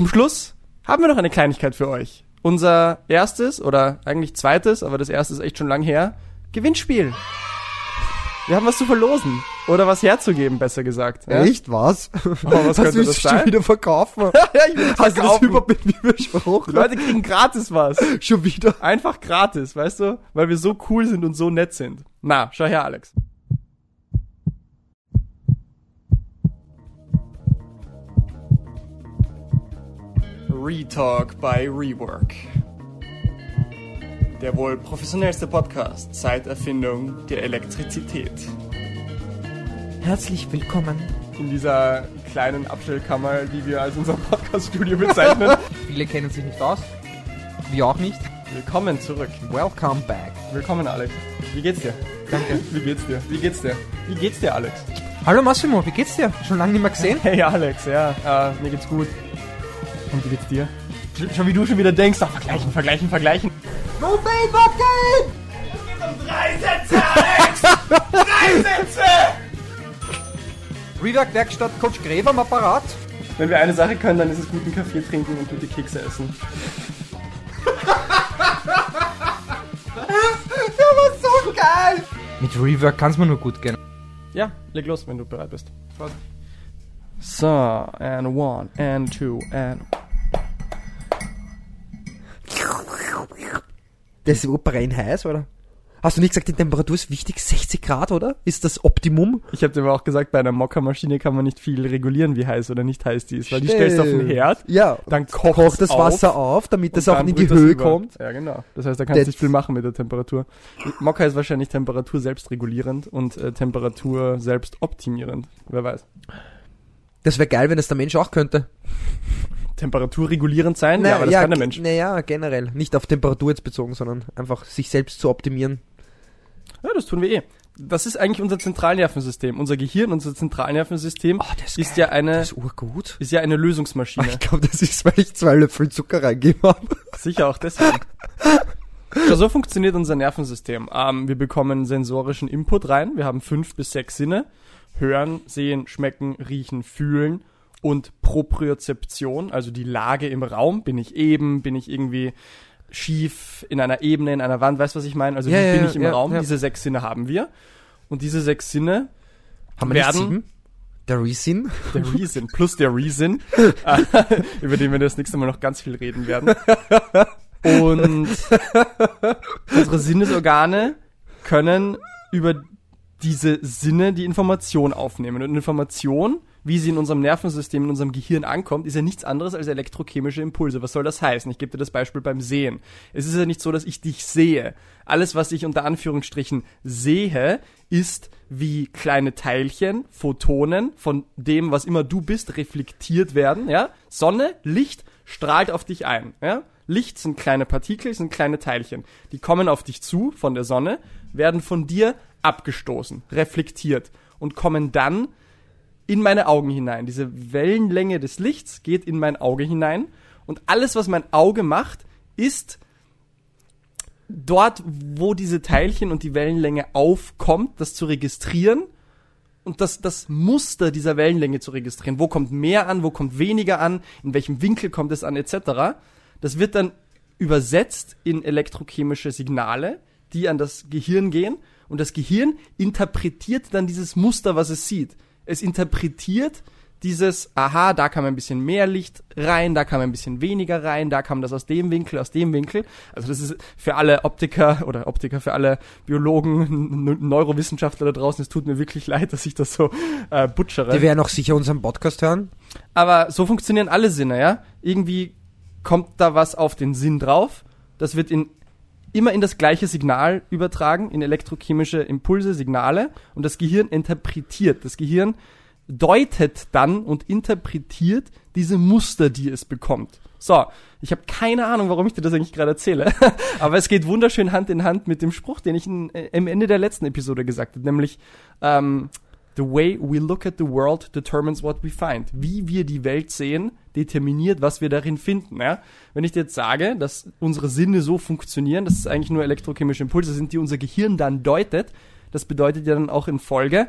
Zum Schluss haben wir noch eine Kleinigkeit für euch. Unser erstes oder eigentlich zweites, aber das erste ist echt schon lang her, Gewinnspiel. Wir haben was zu verlosen. Oder was herzugeben, besser gesagt. Ja? Echt, was? Oh, was könnte das es schon sein? wieder verkaufen? ja, ich will Hast du das verkaufen. überhaupt mit mir Die besprochen? Leute kriegen gratis was. Schon wieder? Einfach gratis, weißt du? Weil wir so cool sind und so nett sind. Na, schau her, Alex. Retalk by Rework. Der wohl professionellste Podcast seit Erfindung der Elektrizität. Herzlich willkommen. In dieser kleinen Abstellkammer, die wir als unser Podcaststudio bezeichnen. Viele kennen sich nicht aus. Wir auch nicht. Willkommen zurück. Welcome back. Willkommen, Alex. Wie geht's dir? Danke. Wie geht's dir? Wie geht's dir? Wie geht's dir, Alex? Hallo Massimo, wie geht's dir? Schon lange nicht mehr gesehen? Hey Alex, ja, äh, mir geht's gut. Und wie geht's dir? Sch- Schon wie du schon wieder denkst, ach, vergleichen, vergleichen, vergleichen. No pain, no gain! Drei Sätze, Alex! Drei Sätze! Rework Werkstatt Coach Gräber am Apparat. Wenn wir eine Sache können, dann ist es guten Kaffee trinken und gute Kekse essen. So geil! Mit Rework kann's mir nur gut gehen. Ja, leg los, wenn du bereit bist. So, and one, and two, and... Das ist super rein heiß, oder? Hast du nicht gesagt, die Temperatur ist wichtig? 60 Grad, oder? Ist das Optimum? Ich habe dir aber auch gesagt, bei einer Mockermaschine kann man nicht viel regulieren, wie heiß oder nicht heiß die ist, weil die stellst du auf den Herd, Ja. dann kocht, Kocht das auf, Wasser auf, damit das auch in die Höhe über. kommt. Ja, genau. Das heißt, da kannst du nicht viel machen mit der Temperatur. Mokka ist wahrscheinlich Temperatur selbstregulierend und äh, Temperatur selbst optimierend. Wer weiß. Das wäre geil, wenn es der Mensch auch könnte. Temperaturregulierend sein? ja, aber das kann der Mensch. Naja, generell. Nicht auf Temperatur jetzt bezogen, sondern einfach sich selbst zu optimieren. Ja, das tun wir eh. Das ist eigentlich unser Zentralnervensystem. Unser Gehirn, unser Zentralnervensystem Oh, das ist ja eine ist ist ja eine Lösungsmaschine. Ich glaube, das ist, weil ich zwei Löffel Zucker reingegeben habe. Sicher auch deswegen. Ja, so funktioniert unser Nervensystem. Ähm, wir bekommen sensorischen Input rein. Wir haben fünf bis sechs Sinne. Hören, sehen, schmecken, riechen, fühlen und Propriozeption, also die Lage im Raum. Bin ich eben, bin ich irgendwie schief in einer Ebene, in einer Wand, weißt du, was ich meine? Also Ja, wie ja, bin ich im ja, Raum? Diese sechs Sinne haben wir. Und diese sechs Sinne Haben werden? Der Resin? der Reason plus der Reason, über den wir das nächste Mal noch ganz viel reden werden. Und unsere Sinnesorgane können über diese Sinne die Information aufnehmen. Und Information, wie sie in unserem Nervensystem, in unserem Gehirn ankommt, ist ja nichts anderes als elektrochemische Impulse. Was soll das heißen? Ich gebe dir das Beispiel beim Sehen. Es ist ja nicht so, dass ich dich sehe. Alles, was ich unter Anführungsstrichen sehe, ist wie kleine Teilchen, Photonen von dem, was immer du bist, reflektiert werden. Ja? Sonne, Licht strahlt auf dich ein. Ja? Licht sind kleine Partikel, sind kleine Teilchen. Die kommen auf dich zu von der Sonne, werden von dir abgestoßen, reflektiert und kommen dann in meine Augen hinein. Diese Wellenlänge des Lichts geht in mein Auge hinein und alles, was mein Auge macht, ist dort, wo diese Teilchen und die Wellenlänge aufkommt, das zu registrieren und das, das Muster dieser Wellenlänge zu registrieren. Wo kommt mehr an, wo kommt weniger an, in welchem Winkel kommt es an, etc. Das wird dann übersetzt in elektrochemische Signale, die an das Gehirn gehen und das Gehirn interpretiert dann dieses Muster, was es sieht. Es interpretiert dieses, aha, da kam ein bisschen mehr Licht rein, da kam ein bisschen weniger rein, da kam das aus dem Winkel, aus dem Winkel. Also das ist für alle Optiker oder Optiker, für alle Biologen, Neurowissenschaftler da draußen, es tut mir wirklich leid, dass ich das so äh, butchere. Die werden auch sicher unseren Podcast hören. Aber so funktionieren alle Sinne, ja? Irgendwie kommt da was auf den Sinn drauf. Das wird in, immer in das gleiche Signal übertragen, in elektrochemische Impulse, Signale. Und das Gehirn interpretiert. Das Gehirn deutet dann und interpretiert diese Muster, die es bekommt. So, ich habe keine Ahnung, warum ich dir das eigentlich gerade erzähle. Aber es geht wunderschön Hand in Hand mit dem Spruch, den ich in, äh, am Ende der letzten Episode gesagt habe, nämlich ähm, The way we look at the world determines what we find. Wie wir die Welt sehen, determiniert, was wir darin finden. Ja? Wenn ich dir jetzt sage, dass unsere Sinne so funktionieren, dass es eigentlich nur elektrochemische Impulse sind, die unser Gehirn dann deutet, das bedeutet ja dann auch in Folge,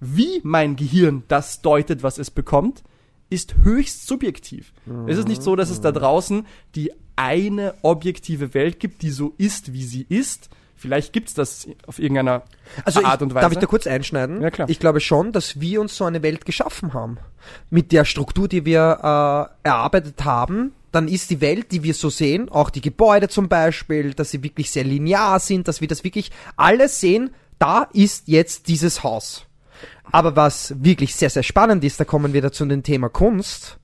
wie mein Gehirn das deutet, was es bekommt, ist höchst subjektiv. Es ist nicht so, dass es da draußen die eine objektive Welt gibt, die so ist, wie sie ist. Vielleicht gibt's das auf irgendeiner Also Art ich, und Weise. darf ich da kurz einschneiden? Ja, klar. Ich glaube schon, dass wir uns so eine Welt geschaffen haben. Mit der Struktur, die wir äh, erarbeitet haben, dann ist die Welt, die wir so sehen, auch die Gebäude zum Beispiel, dass sie wirklich sehr linear sind, dass wir das wirklich alles sehen, da ist jetzt dieses Haus. Aber was wirklich sehr, sehr spannend ist, da kommen wir dazu dem Thema Kunst,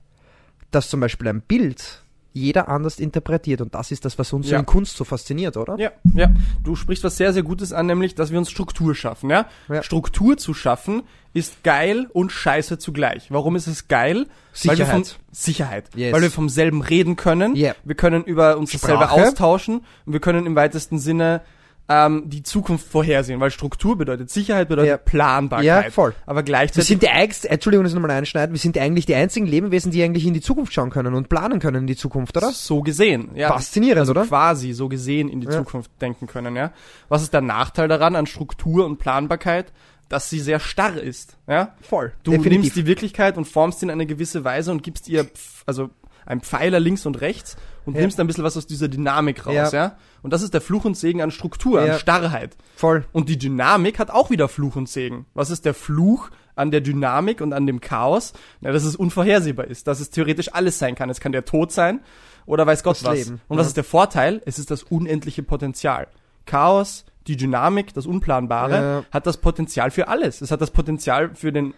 dass zum Beispiel ein Bild jeder anders interpretiert. Und das ist das, was uns so Ja. in Kunst so fasziniert, oder? Ja, ja. Du sprichst was sehr, sehr Gutes an, nämlich, dass wir uns Struktur schaffen, ja? Ja. Struktur zu schaffen ist geil und scheiße zugleich. Warum ist es geil? Weil wir vom, Sicherheit. Sicherheit. Yes. Weil wir vom selben reden können. Yeah. Wir können über uns dasselbe Sprache. austauschen und wir können im weitesten Sinne ähm, die Zukunft vorhersehen, weil Struktur bedeutet Sicherheit, bedeutet Ja. Planbarkeit. Ja, voll. Aber Wir gleichzeitig sind die einzig, Entschuldigung, dass ich nochmal einschneide, wir sind eigentlich die einzigen Lebewesen, die eigentlich in die Zukunft schauen können und planen können in die Zukunft, oder? so gesehen. Ja, Faszinierend, also oder? quasi so gesehen in die Ja. Zukunft denken können, ja. Was ist der Nachteil daran an Struktur und Planbarkeit? Dass sie sehr starr ist, ja. Voll. Du Definitiv. nimmst die Wirklichkeit und formst sie in eine gewisse Weise und gibst ihr, also ein Pfeiler links und rechts und Ja. nimmst ein bisschen was aus dieser Dynamik raus, ja. Ja. Und das ist der Fluch und Segen an Struktur, Ja. an Starrheit. Voll. Und die Dynamik hat auch wieder Fluch und Segen. Was ist der Fluch an der Dynamik und an dem Chaos? Na, dass es unvorhersehbar ist, dass es theoretisch alles sein kann. Es kann der Tod sein oder weiß Gott Das was. Leben, Und was ist der Vorteil? Es ist das unendliche Potenzial. Chaos, die Dynamik, das Unplanbare hat das Potenzial für alles. Es hat das Potenzial für den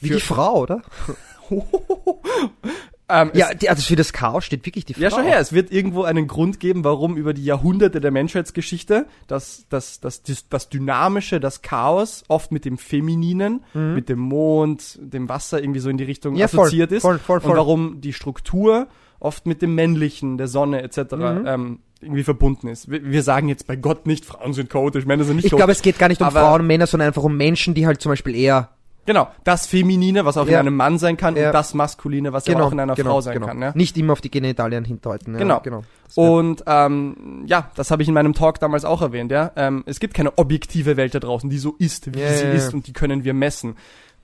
Wie für, die Frau, oder? ähm, Ja, die, also für das Chaos steht wirklich die Frau. Ja, schon her. Es wird irgendwo einen Grund geben, warum über die Jahrhunderte der Menschheitsgeschichte das, das, das, das, das Dynamische, das Chaos oft mit dem Femininen, mit dem Mond, dem Wasser irgendwie so in die Richtung Mhm. Ja, voll, assoziiert ist. voll, voll, voll. Und warum die Struktur oft mit dem Männlichen, der Sonne etc. Mhm. Ähm, irgendwie verbunden ist. Wir, wir sagen jetzt bei Gott nicht, Frauen sind chaotisch, Männer sind nicht Ich glaube, es geht gar nicht um Frauen und Männer, sondern einfach um Menschen, die halt zum Beispiel eher Genau, das Feminine, was auch in Ja. einem Mann sein kann, Ja. und das Maskuline, was ja auch in einer genau, Frau sein genau. kann. Ja? Nicht immer auf die Genitalien hindeuten. Ja, Genau. genau. Und ähm, ja, das habe ich in meinem Talk damals auch erwähnt, ja. Ähm, es gibt keine objektive Welt da draußen, die so ist, wie Ja, sie ist und die können wir messen.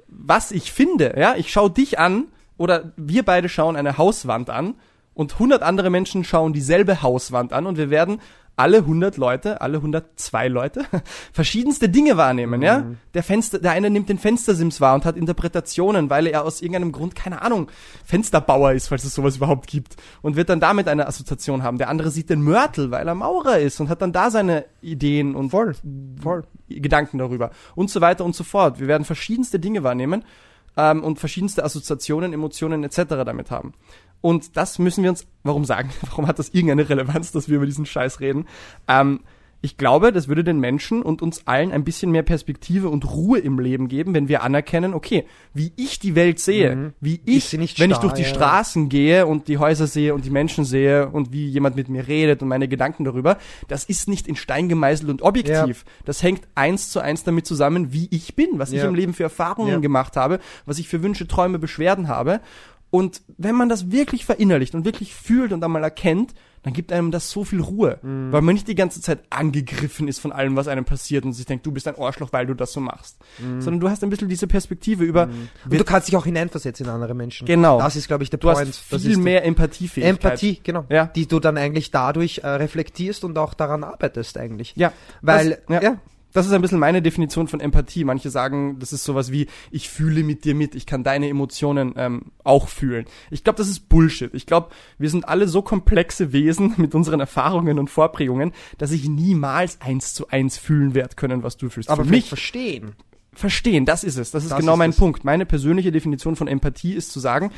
Was ich finde, ja, ich schaue dich an oder wir beide schauen eine Hauswand an und 100 andere Menschen schauen dieselbe Hauswand an und wir werden alle 100 Leute, alle 102 Leute, verschiedenste Dinge wahrnehmen, ja? Mhm. Der Fenster, der eine nimmt den Fenstersims wahr und hat Interpretationen, weil er aus irgendeinem Grund, keine Ahnung, Fensterbauer ist, falls es sowas überhaupt gibt und wird dann damit eine Assoziation haben. Der andere sieht den Mörtel, weil er Maurer ist und hat dann da seine Ideen und Voll, voll. Gedanken darüber und so weiter und so fort. Wir werden verschiedenste Dinge wahrnehmen ähm, und verschiedenste Assoziationen, Emotionen etc. damit haben. Und das müssen wir uns, warum sagen? Warum hat das irgendeine Relevanz, dass wir über diesen Scheiß reden? Ähm, ich glaube, das würde den Menschen und uns allen ein bisschen mehr Perspektive und Ruhe im Leben geben, wenn wir anerkennen, okay, wie ich die Welt sehe, wie Ist ich, wenn ich durch die ja. Straßen gehe und die Häuser sehe und die Menschen sehe und wie jemand mit mir redet und meine Gedanken darüber, das ist nicht in Stein gemeißelt und objektiv. Das hängt eins zu eins damit zusammen, wie ich bin, was ich Ja. im Leben für Erfahrungen Ja. gemacht habe, was ich für Wünsche, Träume, Beschwerden habe. Und wenn man das wirklich verinnerlicht und wirklich fühlt und einmal erkennt, dann gibt einem das so viel Ruhe, Mhm. weil man nicht die ganze Zeit angegriffen ist von allem, was einem passiert und sich denkt, du bist ein Arschloch, weil du das so machst. Sondern du hast ein bisschen diese Perspektive über, Mhm. Und du kannst dich auch hineinversetzen in andere Menschen. Genau. Das ist, glaube ich, der du Point. hast das viel ist mehr Empathiefähigkeit. Empathie, genau. Ja. Die du dann eigentlich dadurch äh, reflektierst und auch daran arbeitest eigentlich. Ja, Weil, das, ja, ja. Das ist ein bisschen meine Definition von Empathie. Manche sagen, das ist sowas wie, ich fühle mit dir mit, ich kann deine Emotionen ähm, auch fühlen. Ich glaube, das ist Bullshit. Ich glaube, wir sind alle so komplexe Wesen mit unseren Erfahrungen und Vorprägungen, dass ich niemals eins zu eins fühlen werde können, was du fühlst. Aber Für mich verstehen. verstehen, das ist es. Das ist Das genau ist mein es. Punkt. Meine persönliche Definition von Empathie ist zu sagen,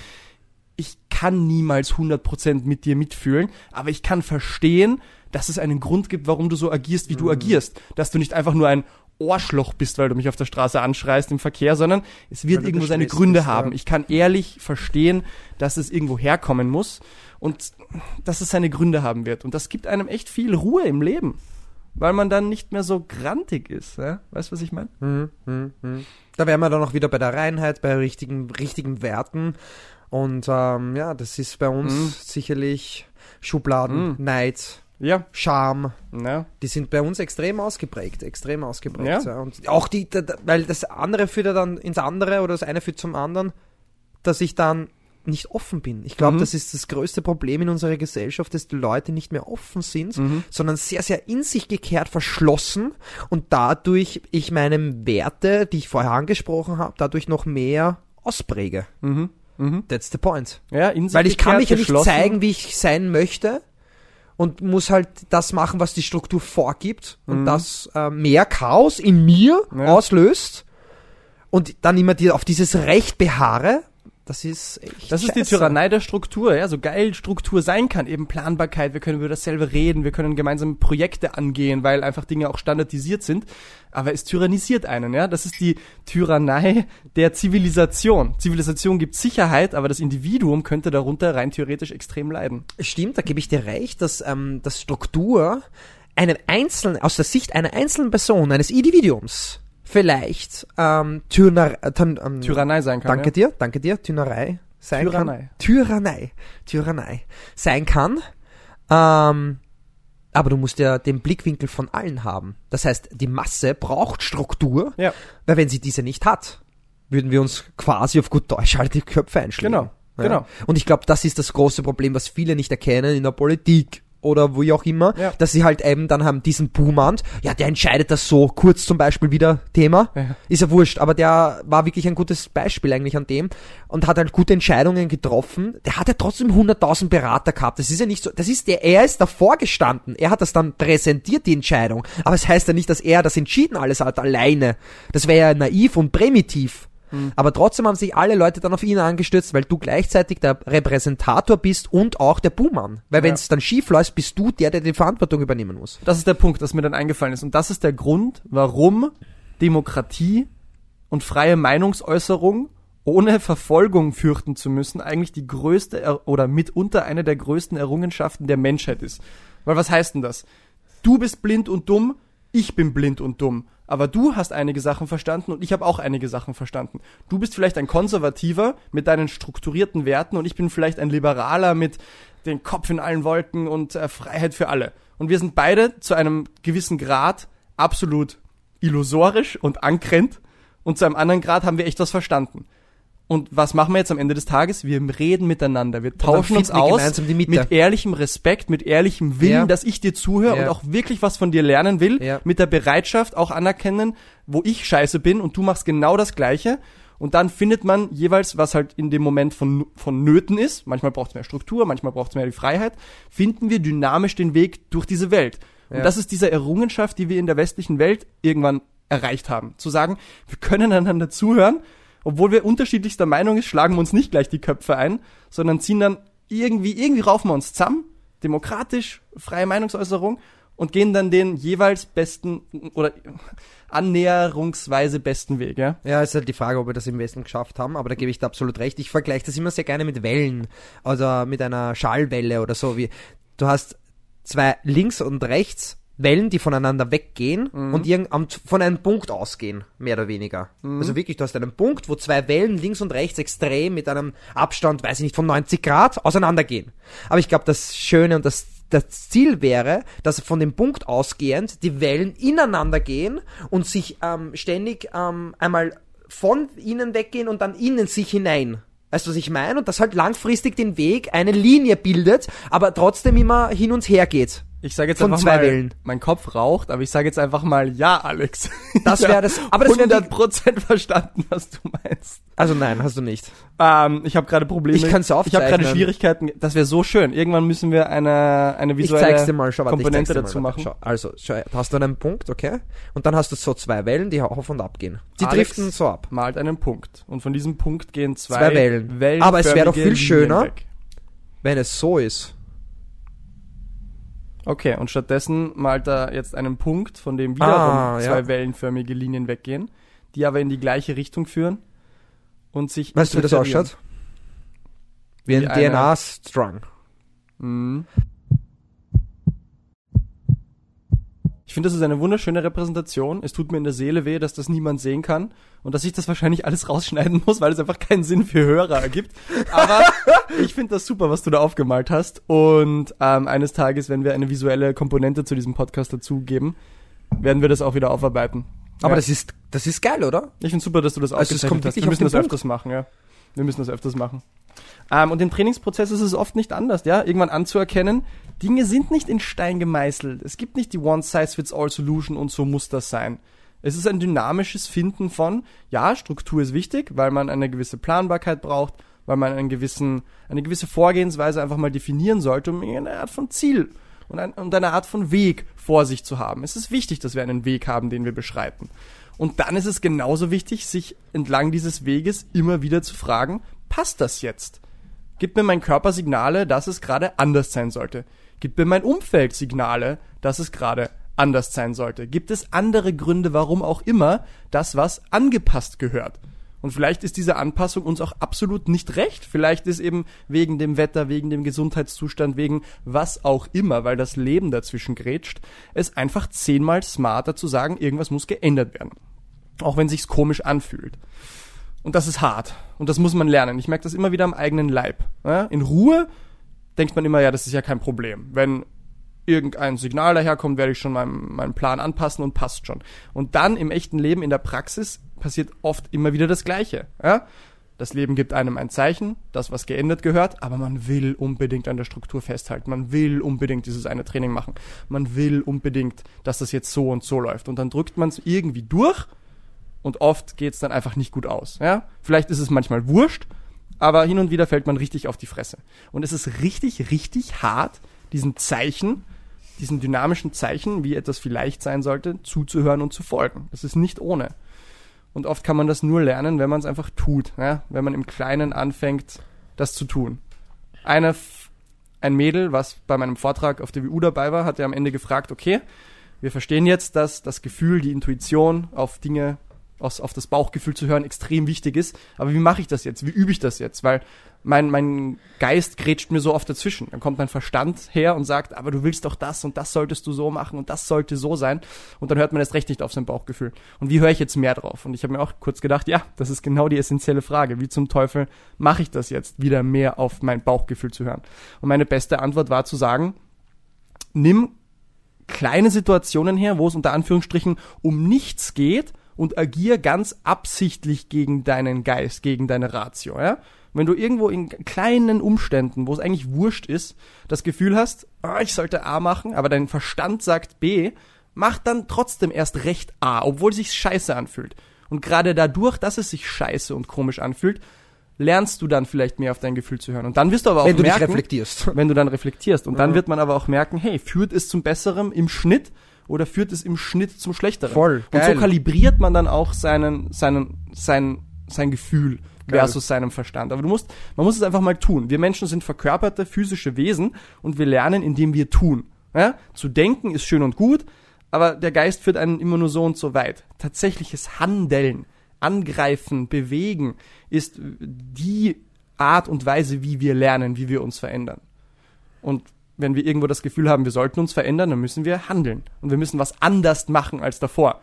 ich kann niemals 100% mit dir mitfühlen, aber ich kann verstehen, dass es einen Grund gibt, warum du so agierst, wie du Mhm. agierst. Dass du nicht einfach nur ein Ohrschloch bist, weil du mich auf der Straße anschreist im Verkehr, sondern es wird du irgendwo seine Gründe bist, ja. haben. Ich kann ehrlich verstehen, dass es irgendwo herkommen muss und dass es seine Gründe haben wird. Und das gibt einem echt viel Ruhe im Leben, weil man dann nicht mehr so grantig ist. Ja? Weißt du, was ich meine? Mhm, mhm, mhm. Da wären wir dann auch wieder bei der Reinheit, bei richtigen, richtigen Werten. Und ähm, ja, das ist bei uns Mhm. sicherlich Schubladen, Mhm. Neid, Ja. Scham. Ja. Die sind bei uns extrem ausgeprägt, extrem ausgeprägt. Ja. Ja. Und auch die, weil das andere führt ja dann ins andere oder das eine führt zum anderen, dass ich dann nicht offen bin. Ich glaube, Mhm. das ist das größte Problem in unserer Gesellschaft, dass die Leute nicht mehr offen sind, Mhm. sondern sehr, sehr in sich gekehrt, verschlossen und dadurch ich meine Werte, die ich vorher angesprochen habe, dadurch noch mehr auspräge. Mhm. Mhm. That's the point. Ja, in sich Weil ich kann mich ja nicht zeigen, wie ich sein möchte und muss halt das machen, was die Struktur vorgibt und Mhm. das äh, mehr Chaos in mir Ja. auslöst und dann immer die, auf dieses Recht beharre. Das ist echt Das ist die. Tyrannei der Struktur, ja, so geil Struktur sein kann, eben Planbarkeit, wir können über dasselbe reden, wir können gemeinsam Projekte angehen, weil einfach Dinge auch standardisiert sind, aber es tyrannisiert einen, ja, das ist die Tyrannei der Zivilisation. Zivilisation gibt Sicherheit, aber das Individuum könnte darunter rein theoretisch extrem leiden. Stimmt, da gebe ich dir recht, dass, ähm, dass Struktur einem einzelnen, aus der Sicht einer einzelnen Person, eines Individuums, vielleicht ähm, Tyranner, äh, ähm, Tyrannei sein kann. Danke ja. dir, danke dir, Tyrannerei sein Tyrannei. kann. Tyrannei. Tyrannei. Sein kann. Ähm, aber du musst ja den Blickwinkel von allen haben. Das heißt, die Masse braucht Struktur, Ja, weil wenn sie diese nicht hat, würden wir uns quasi auf gut Deutsch halt die Köpfe einschlagen. Genau, genau. Und ich glaube, das ist das große Problem, was viele nicht erkennen in der Politik oder wo auch immer, Ja. dass sie halt eben dann haben diesen Boomand, ja, der entscheidet das so, kurz zum Beispiel wieder Thema, Ja. ist ja wurscht, aber der war wirklich ein gutes Beispiel eigentlich an dem und hat halt gute Entscheidungen getroffen. Der hat ja trotzdem 100.000 Berater gehabt. Das ist ja nicht so, das ist der, er ist davor gestanden. Er hat das dann präsentiert, die Entscheidung. Aber es heißt ja nicht, dass er das entschieden alles hat, alleine. Das wäre ja naiv und primitiv. Aber trotzdem haben sich alle Leute dann auf ihn angestürzt, weil du gleichzeitig der Repräsentator bist und auch der Buhmann. Weil wenn es dann schief läuft, bist du der, der die Verantwortung übernehmen muss. das ist der Punkt, das mir dann eingefallen ist. Und das ist der Grund, warum Demokratie und freie Meinungsäußerung ohne Verfolgung fürchten zu müssen, eigentlich die größte Er- oder mitunter eine der größten Errungenschaften der Menschheit ist. Weil was heißt denn das? Du bist blind und dumm, ich bin blind und dumm. Aber du hast einige Sachen verstanden und ich habe auch einige Sachen verstanden. Du bist vielleicht ein Konservativer mit deinen strukturierten Werten und ich bin vielleicht ein Liberaler mit den Kopf in allen Wolken und äh, Freiheit für alle. Und wir sind beide zu einem gewissen Grad absolut illusorisch und ankrent und zu einem anderen Grad haben wir echt was verstanden. Und was machen wir jetzt am Ende des Tages? Wir reden miteinander. Wir tauschen uns aus mit ehrlichem Respekt, mit ehrlichem Willen, Ja. dass ich dir zuhöre Ja. und auch wirklich was von dir lernen will. Ja. Mit der Bereitschaft auch anerkennen, wo ich scheiße bin und du machst genau das Gleiche. Und dann findet man jeweils, was halt in dem Moment von, von Nöten ist, manchmal braucht es mehr Struktur, manchmal braucht es mehr die Freiheit, finden wir dynamisch den Weg durch diese Welt. Und das ist diese Errungenschaft, die wir in der westlichen Welt irgendwann erreicht haben. Zu sagen, wir können einander zuhören, obwohl wir unterschiedlichster Meinung ist, schlagen wir uns nicht gleich die Köpfe ein, sondern ziehen dann irgendwie, irgendwie raufen wir uns zusammen, demokratisch, freie Meinungsäußerung und gehen dann den jeweils besten oder annäherungsweise besten Weg, ja. Ja, ist halt die Frage, ob wir das im Westen geschafft haben, aber da gebe ich dir absolut recht. Ich vergleiche das immer sehr gerne mit Wellen oder mit einer Schallwelle oder so, wie du hast zwei links und rechts Wellen, die voneinander weggehen und irgend, am- von einem Punkt ausgehen, mehr oder weniger. Also wirklich, du hast einen Punkt, wo zwei Wellen links und rechts extrem mit einem Abstand, weiß ich nicht, von 90 Grad auseinandergehen. Aber ich glaube, das Schöne und das das Ziel wäre, dass von dem Punkt ausgehend die Wellen ineinander gehen und sich ähm, ständig ähm, einmal von ihnen weggehen und dann in sich hinein. Weißt du, was ich meine? Und das halt langfristig den Weg, eine Linie bildet, aber trotzdem immer hin und her geht. Ich sage jetzt einfach zwei mal, Wellen. mein Kopf raucht, aber ich sage jetzt einfach mal ja, Alex. Das Ich wär hab das- aber das wär die- 100% verstanden, was du meinst. Also nein, hast du nicht. Ähm, ich habe gerade Probleme. Ich kann's Ich habe gerade. Schwierigkeiten. Das wäre so schön. Irgendwann müssen wir eine eine Ich visuelle zeig's dir mal, schau, warte, ich Komponente dazu mal, machen. Schau, also, schau, hast du einen Punkt, okay? Und dann hast du so zwei Wellen, die auf und ab gehen. Die Alex driften so ab. Malt einen Punkt und von diesem Punkt gehen zwei, Zwei Wellen. Aber es wär doch viel schöner. weg. Wenn es so ist. Okay, und stattdessen malt er jetzt einen Punkt, von dem wiederum Ah, zwei ja. wellenförmige Linien weggehen, die aber in die gleiche Richtung führen und sich Weißt du, wie das ausschaut? Wie ein DNA-Strang. Mhm. Ich finde, das ist eine wunderschöne Repräsentation. Es tut mir in der Seele weh, dass das niemand sehen kann und dass ich das wahrscheinlich alles rausschneiden muss, weil es einfach keinen Sinn für Hörer ergibt. Aber ich finde das super, was du da aufgemalt hast. Und ähm, eines Tages, wenn wir eine visuelle Komponente zu diesem Podcast dazugeben, werden wir das auch wieder aufarbeiten. Aber ja. das ist, das ist geil, oder? ich finde super, dass du das Also aufgezeichnet hast. Wir müssen das Punkt. öfters machen, ja. Wir müssen das öfters machen. Ähm, und im Trainingsprozess ist es oft nicht anders, ja, irgendwann anzuerkennen, Dinge sind nicht in Stein gemeißelt. Es gibt nicht die One-Size-Fits-All-Solution und so muss das sein. Es ist ein dynamisches Finden von, ja, Struktur ist wichtig, weil man eine gewisse Planbarkeit braucht, weil man einen gewissen, eine gewisse Vorgehensweise einfach mal definieren sollte, um eine Art von Ziel und, ein, und eine Art von Weg vor sich zu haben. Es ist wichtig, dass wir einen Weg haben, den wir beschreiten. Und dann ist es genauso wichtig, sich entlang dieses Weges immer wieder zu fragen, passt das jetzt? Gibt mir mein Körper Signale, dass es gerade anders sein sollte? Gibt mir mein Umfeld Signale, dass es gerade anders sein sollte? Gibt es andere Gründe, warum auch immer das was angepasst gehört? Und vielleicht ist diese Anpassung uns auch absolut nicht recht. Vielleicht ist eben wegen dem Wetter, wegen dem Gesundheitszustand, wegen was auch immer, weil das Leben dazwischen grätscht, es einfach zehnmal smarter zu sagen, irgendwas muss geändert werden. Auch wenn sich's komisch anfühlt. Und das ist hart. Und das muss man lernen. Ich merke das immer wieder am eigenen Leib. Ja? In Ruhe denkt man immer, ja, das ist ja kein Problem. Wenn irgendein Signal daherkommt, werde ich schon meinen, meinen Plan anpassen und passt schon. Und dann im echten Leben, in der Praxis, passiert oft immer wieder das Gleiche. Ja? Das Leben gibt einem ein Zeichen, das was geändert gehört, aber man will unbedingt an der Struktur festhalten. Man will unbedingt dieses eine Training machen. Man will unbedingt, dass das jetzt so und so läuft. Und dann drückt man es irgendwie durch und oft geht es dann einfach nicht gut aus. Ja? Vielleicht ist es manchmal wurscht, aber hin und wieder fällt man richtig auf die Fresse. Und es ist richtig, richtig hart, diesen Zeichen, diesen dynamischen Zeichen, wie etwas vielleicht sein sollte, zuzuhören und zu folgen. Das ist nicht ohne. Und oft kann man das nur lernen, wenn man es einfach tut, ja? wenn man im Kleinen anfängt, das zu tun. Eine, ein Mädel, was bei meinem Vortrag auf der WU dabei war, hat ja am Ende gefragt, okay, wir verstehen jetzt, dass das Gefühl, die Intuition auf Dinge aus, auf das Bauchgefühl zu hören extrem wichtig ist. Aber wie mache ich das jetzt? Wie übe ich das jetzt? Weil mein, mein Geist grätscht mir so oft dazwischen. Dann kommt mein Verstand her und sagt, aber du willst doch das und das solltest du so machen und das sollte so sein. Und dann hört man erst recht nicht auf sein Bauchgefühl. Und wie höre ich jetzt mehr drauf? Und ich habe mir auch kurz gedacht, ja, das ist genau die essentielle Frage. Wie zum Teufel mache ich das jetzt, wieder mehr auf mein Bauchgefühl zu hören? Und meine beste Antwort war zu sagen, nimm kleine Situationen her, wo es unter Anführungsstrichen um nichts geht und agier ganz absichtlich gegen deinen Geist, gegen deine Ratio, ja? Wenn du irgendwo in kleinen Umständen, wo es eigentlich wurscht ist, das Gefühl hast, oh, ich sollte A machen, aber dein Verstand sagt B, mach dann trotzdem erst recht A, obwohl es sich scheiße anfühlt. Und gerade dadurch, dass es sich scheiße und komisch anfühlt, lernst du dann vielleicht mehr auf dein Gefühl zu hören. Und dann wirst du aber auch Wenn du merken, dich reflektierst. wenn du dann reflektierst. Und dann Ja. wird man aber auch merken, hey, führt es zum Besseren im Schnitt oder führt es im Schnitt zum Schlechteren? Voll, Und geil. so kalibriert man dann auch seinen, seinen, sein, sein Gefühl Geil. versus seinem Verstand. Aber du musst, man muss es einfach mal tun. Wir Menschen sind verkörperte physische Wesen und wir lernen, indem wir tun. Ja? Zu denken ist schön und gut, aber der Geist führt einen immer nur so und so weit. Tatsächliches Handeln, Angreifen, Bewegen ist die Art und Weise, wie wir lernen, wie wir uns verändern. Und wenn wir irgendwo das Gefühl haben, wir sollten uns verändern, dann müssen wir handeln. Und wir müssen was anders machen als davor.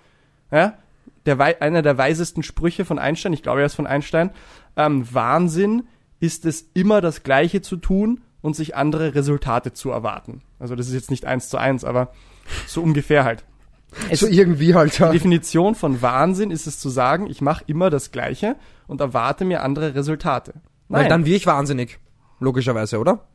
Ja? Der, einer der weisesten Sprüche von Einstein, ich glaube, er ist von Einstein, ähm, Wahnsinn ist es immer das Gleiche zu tun und sich andere Resultate zu erwarten. Also das ist jetzt nicht eins zu eins, aber so ungefähr halt. Es, so irgendwie halt, ja. die Definition von Wahnsinn ist es zu sagen, ich mache immer das Gleiche und erwarte mir andere Resultate. Weil Nein. dann wäre ich wahnsinnig. Logischerweise, oder?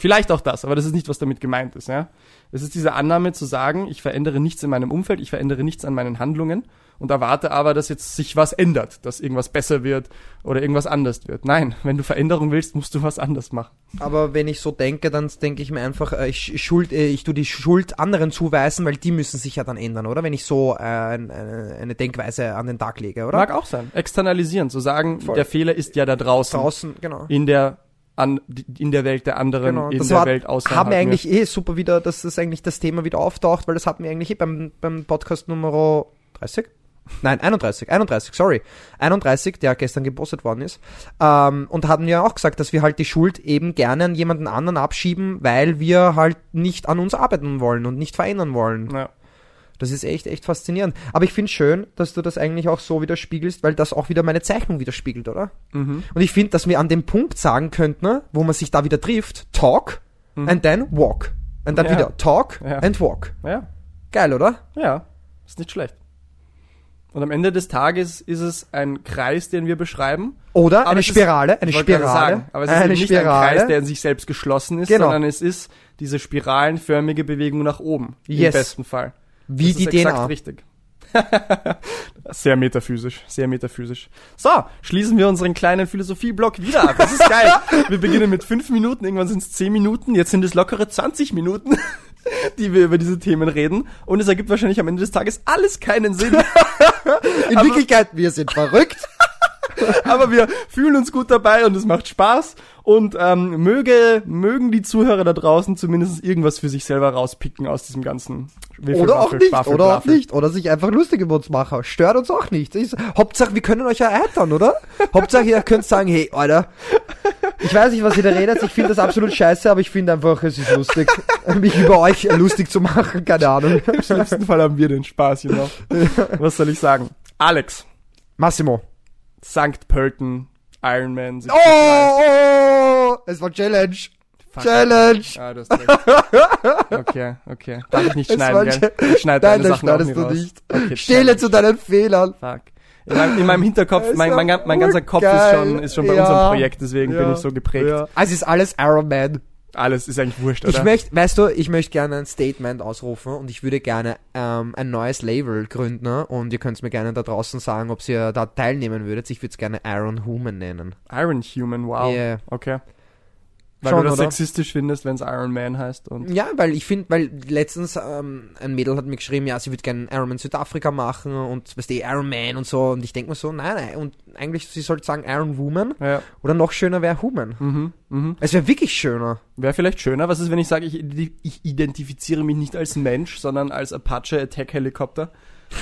Vielleicht auch das, aber das ist nicht, was damit gemeint ist, ja. Es ist diese Annahme zu sagen, ich verändere nichts in meinem Umfeld, ich verändere nichts an meinen Handlungen und erwarte aber, dass jetzt sich was ändert, dass irgendwas besser wird oder irgendwas anders wird. Nein, wenn du Veränderung willst, musst du was anders machen. Aber wenn ich so denke, dann denke ich mir einfach, äh, ich, schuld, äh, ich tu die Schuld anderen zuweisen, weil die müssen sich ja dann ändern, oder? Wenn ich so äh, ein- eine, eine Denkweise an den Tag lege, oder? Mag auch sein. Externalisieren, zu sagen, Voll. der Fehler ist ja da draußen, Draußen, genau. in der an, in der Welt der anderen, Genau, in der war, Welt außerhalb. haben wir mir. eigentlich eh super wieder, dass das eigentlich das Thema wieder auftaucht, weil das hatten wir eigentlich eh beim, beim Podcast Nummer 30? Nein, 31, 31, sorry. 31, der gestern gepostet worden ist. Ähm, und hatten ja auch gesagt, dass wir halt die Schuld eben gerne an jemanden anderen abschieben, weil wir halt nicht an uns arbeiten wollen und nicht verändern wollen. Ja. Das ist echt, echt faszinierend. Aber ich finde schön, dass du das eigentlich auch so widerspiegelst, weil das auch wieder meine Zeichnung widerspiegelt, oder? Mhm. Und ich finde, dass wir an dem Punkt sagen könnten, ne, wo man sich da wieder trifft, talk and then walk. Und dann Mhm. Ja. wieder talk Ja. and walk. ja. Geil, oder? Ja, ist nicht schlecht. Und am Ende des Tages ist es ein Kreis, den wir beschreiben. Oder eine es ist- Spirale, eine Spirale. Sagen, aber es ist nicht ein Spirale. Kreis, der in sich selbst geschlossen ist, Genau. sondern es ist diese spiralenförmige Bewegung nach oben. Yes. Im besten Fall. Wie das die ist exakt DNA. richtig. sehr metaphysisch, sehr metaphysisch. So, schließen wir unseren kleinen Philosophieblock wieder ab. Das ist geil. Wir beginnen mit fünf Minuten, irgendwann sind es zehn Minuten, jetzt sind es lockere 20 Minuten, die wir über diese Themen reden. Und es ergibt wahrscheinlich am Ende des Tages alles keinen Sinn. In Wirklichkeit, wir sind verrückt. aber wir fühlen uns gut dabei und es macht Spaß. Und ähm, möge, mögen die Zuhörer da draußen zumindest irgendwas für sich selber rauspicken aus diesem ganzen Wiffel, Oder auch Waffel, nicht, Schwafel, oder auch Blafel. nicht. Oder sich einfach lustig über uns machen. Stört uns auch nicht. Ist, Hauptsache, wir können euch erheitern, oder? Hauptsache, ihr könnt sagen, hey, Alter, ich weiß nicht, was ihr da redet. Ich finde das absolut scheiße, aber ich finde einfach, es ist lustig, mich über euch lustig zu machen. Keine Ahnung. Im schlimmsten Fall haben wir den Spaß, know. Was soll ich sagen? Alex, Massimo. St. Pölten, Ironman. Oh, oh, es war Challenge. Fuck. Challenge. Ah, du hast recht. Okay, okay. Darf ich nicht schneiden, gell? Ch- Ich schneide Nein, deine das Sachen auch nie du raus. nicht. Okay, Stehle Challenge. zu deinen Fehlern. Fuck. In meinem, in meinem Hinterkopf, mein, mein, mein ganzer Kopf ist schon, ist schon bei Ja. unserem Projekt, deswegen bin Ja. ich so geprägt. Ja. Also es ist alles Iron Man. Alles ist eigentlich wurscht, Ich oder? möchte, weißt du, ich möchte gerne ein Statement ausrufen und ich würde gerne ähm, ein neues Label gründen ne? und ihr könnt mir gerne da draußen sagen, ob ihr da teilnehmen würdet. Ich würde es gerne Iron Human nennen. Iron Human, wow. Yeah. Okay. Weil Schon, du das oder? sexistisch findest, wenn es Iron Man heißt. Und Ja, weil ich finde, weil letztens ähm, ein Mädel hat mir geschrieben, ja, sie würde gerne Iron Man Südafrika machen und weißt du, Iron Man und so und ich denke mir so, nein, nein, und eigentlich, sie sollte sagen Iron Woman ja. oder noch schöner wäre Human. Mhm. Mhm. Es wäre wirklich schöner. Wäre vielleicht schöner. Was ist, wenn ich sage, ich, ich identifiziere mich nicht als Mensch, sondern als Apache Attack Helikopter?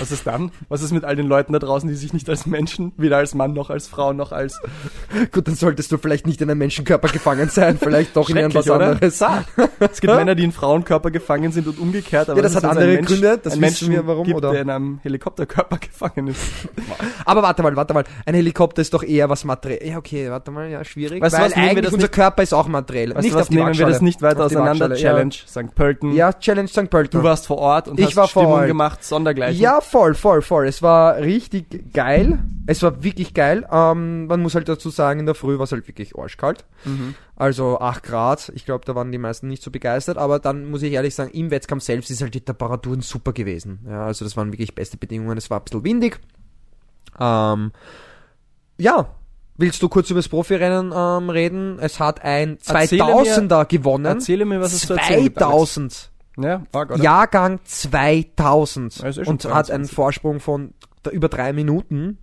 Was ist dann? Was ist mit all den Leuten da draußen, die sich nicht als Menschen, weder als Mann noch als Frau noch als Gut, dann solltest du vielleicht nicht in einem Menschenkörper gefangen sein, vielleicht doch in irgendwas Schrecklich, oder? anderes. Es gibt Männer, die in Frauenkörper gefangen sind und umgekehrt. Aber Ja, das hat andere einen Gründe, das wissen Menschen wir warum, gibt, oder? der in einem Helikopterkörper gefangen ist. Aber warte mal, warte mal. Ein Helikopter ist doch eher was materiell. Ja, okay, warte mal, ja, schwierig. Weißt weil was, wir eigentlich unser nicht- Körper ist auch materiell. Weißt nicht was, auf die nehmen wir Waagschale. das nicht weiter auseinander. Challenge, St. Pölten. Ja, ja Challenge St. Pölten. Du warst vor Ort und Ich hast war vor Stimmung Ort. gemacht, sondergleichen. Ja, voll, voll, voll. Es war richtig geil. Es war wirklich geil. Ähm, man muss halt dazu sagen, in der Früh war es halt wirklich arschkalt. Mhm. Also 8 Grad. Ich glaube, da waren die meisten nicht so begeistert. Aber dann muss ich ehrlich sagen, im Wettkampf selbst ist halt die Temperaturen super gewesen. Ja, also das waren wirklich beste Bedingungen. Es war ein bisschen windig. Ähm, ja. Willst du kurz über das Profirennen ähm, reden? Es hat ein Erzähle 2000er gewonnen. Erzähle mir, was es zu erzählen gibt, Alex. 2000. Ja, arg, oder? Jahrgang 2000 Ja, ist eh und hat 22. einen Vorsprung von über drei Minuten.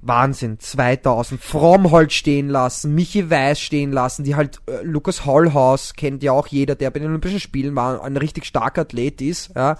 Wahnsinn, 2000. Fromhold stehen lassen, Michi Weiß stehen lassen, die halt, äh, Lukas Hollhaus kennt ja auch jeder, der bei den Olympischen Spielen war, ein richtig starker Athlet ist, ja.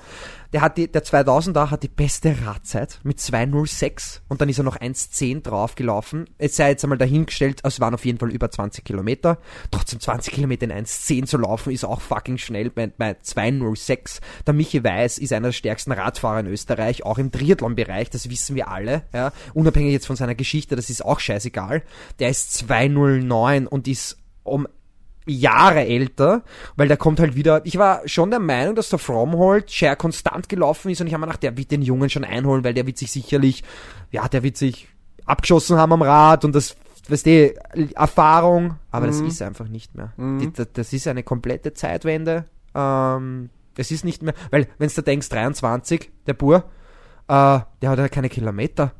Der hat die, der 2000er hat die beste Radzeit mit 206 und dann ist er noch 1,10 draufgelaufen. Es sei jetzt einmal dahingestellt, also es waren auf jeden Fall über 20 Kilometer. Trotzdem 20 Kilometer in 1,10 zu laufen ist auch fucking schnell bei, bei 206. Der Michi Weiß ist einer der stärksten Radfahrer in Österreich, auch im Triathlon-Bereich, das wissen wir alle, ja. Unabhängig jetzt von seiner Geschichte, das ist auch scheißegal. Der ist 209 und ist um Jahre älter, weil der kommt halt wieder. Ich war schon der Meinung, dass der Fromhold sehr konstant gelaufen ist und ich habe mir gedacht, der wird den Jungen schon einholen, weil der wird sich sicherlich, ja, der wird sich abgeschossen haben am Rad und das, weißt du, Erfahrung, aber das ist einfach nicht mehr. Die, das, das ist eine komplette Zeitwende. Ähm, es ist nicht mehr, weil wenn du denkst, 23, der Bur, äh, der hat ja keine Kilometer.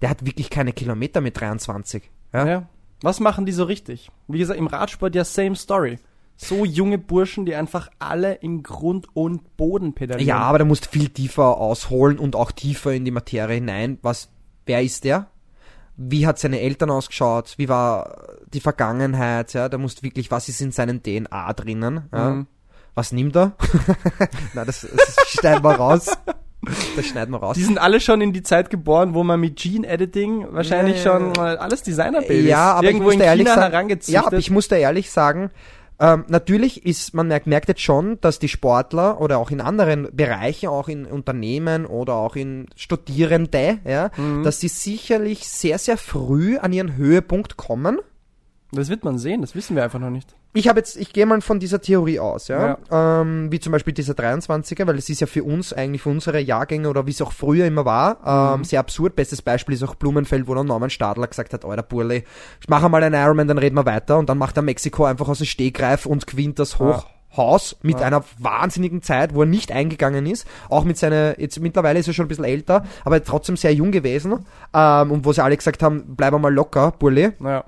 Der hat wirklich keine Kilometer mit 23. Ja? Ja. Was machen die so richtig? Wie gesagt, im Radsport ja same story. So junge Burschen, die einfach alle in Grund und Boden pedalieren. Ja, aber da musst viel tiefer ausholen und auch tiefer in die Materie hinein. Was, wer ist der? Wie hat seine Eltern ausgeschaut? Wie war die Vergangenheit? Ja, da musst wirklich, was ist in seinen DNA drinnen? Ja? Mhm. Was nimmt er? Na, das, das schneiden wir raus. Das schneiden wir raus. Die sind alle schon in die Zeit geboren, wo man mit Gene Editing wahrscheinlich Ja, schon alles Designer-Babys Ja, aber irgendwo ich muss in China sagen, herangezüchtet. ja, aber ich muss da ehrlich sagen, ähm, natürlich ist, man merkt, merkt jetzt schon, dass die Sportler oder auch in anderen Bereichen, auch in Unternehmen oder auch in Studierende, ja, Mhm. dass sie sicherlich sehr, sehr früh an ihren Höhepunkt kommen. Das wird man sehen, das wissen wir einfach noch nicht. Ich habe jetzt, ich gehe mal von dieser Theorie aus, ja, Ähm, wie zum Beispiel dieser 23er, weil es ist ja für uns eigentlich für unsere Jahrgänge oder wie es auch früher immer war, ähm, sehr absurd. Bestes Beispiel ist auch Blumenfeld, wo dann Norman Stadler gesagt hat, Alter Burle, ich mache mal einen Ironman, dann reden wir weiter. Und dann macht er Mexiko einfach aus dem Stegreif und gewinnt das Hochhaus mit Ja. einer wahnsinnigen Zeit, wo er nicht eingegangen ist, auch mit seiner, jetzt mittlerweile ist er schon ein bisschen älter, aber trotzdem sehr jung gewesen. Ähm, und wo sie alle gesagt haben, bleib mal locker, Burle, Naja.